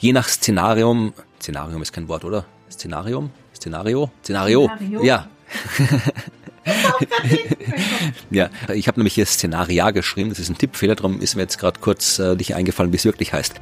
Je nach Szenarium, Szenarium ist kein Wort, oder? Szenarium? Szenario? Szenario? Szenario. Ja. ja, ich habe nämlich hier Szenaria geschrieben, das ist ein Tippfehler, darum ist mir jetzt gerade kurz äh, nicht eingefallen, wie es wirklich heißt.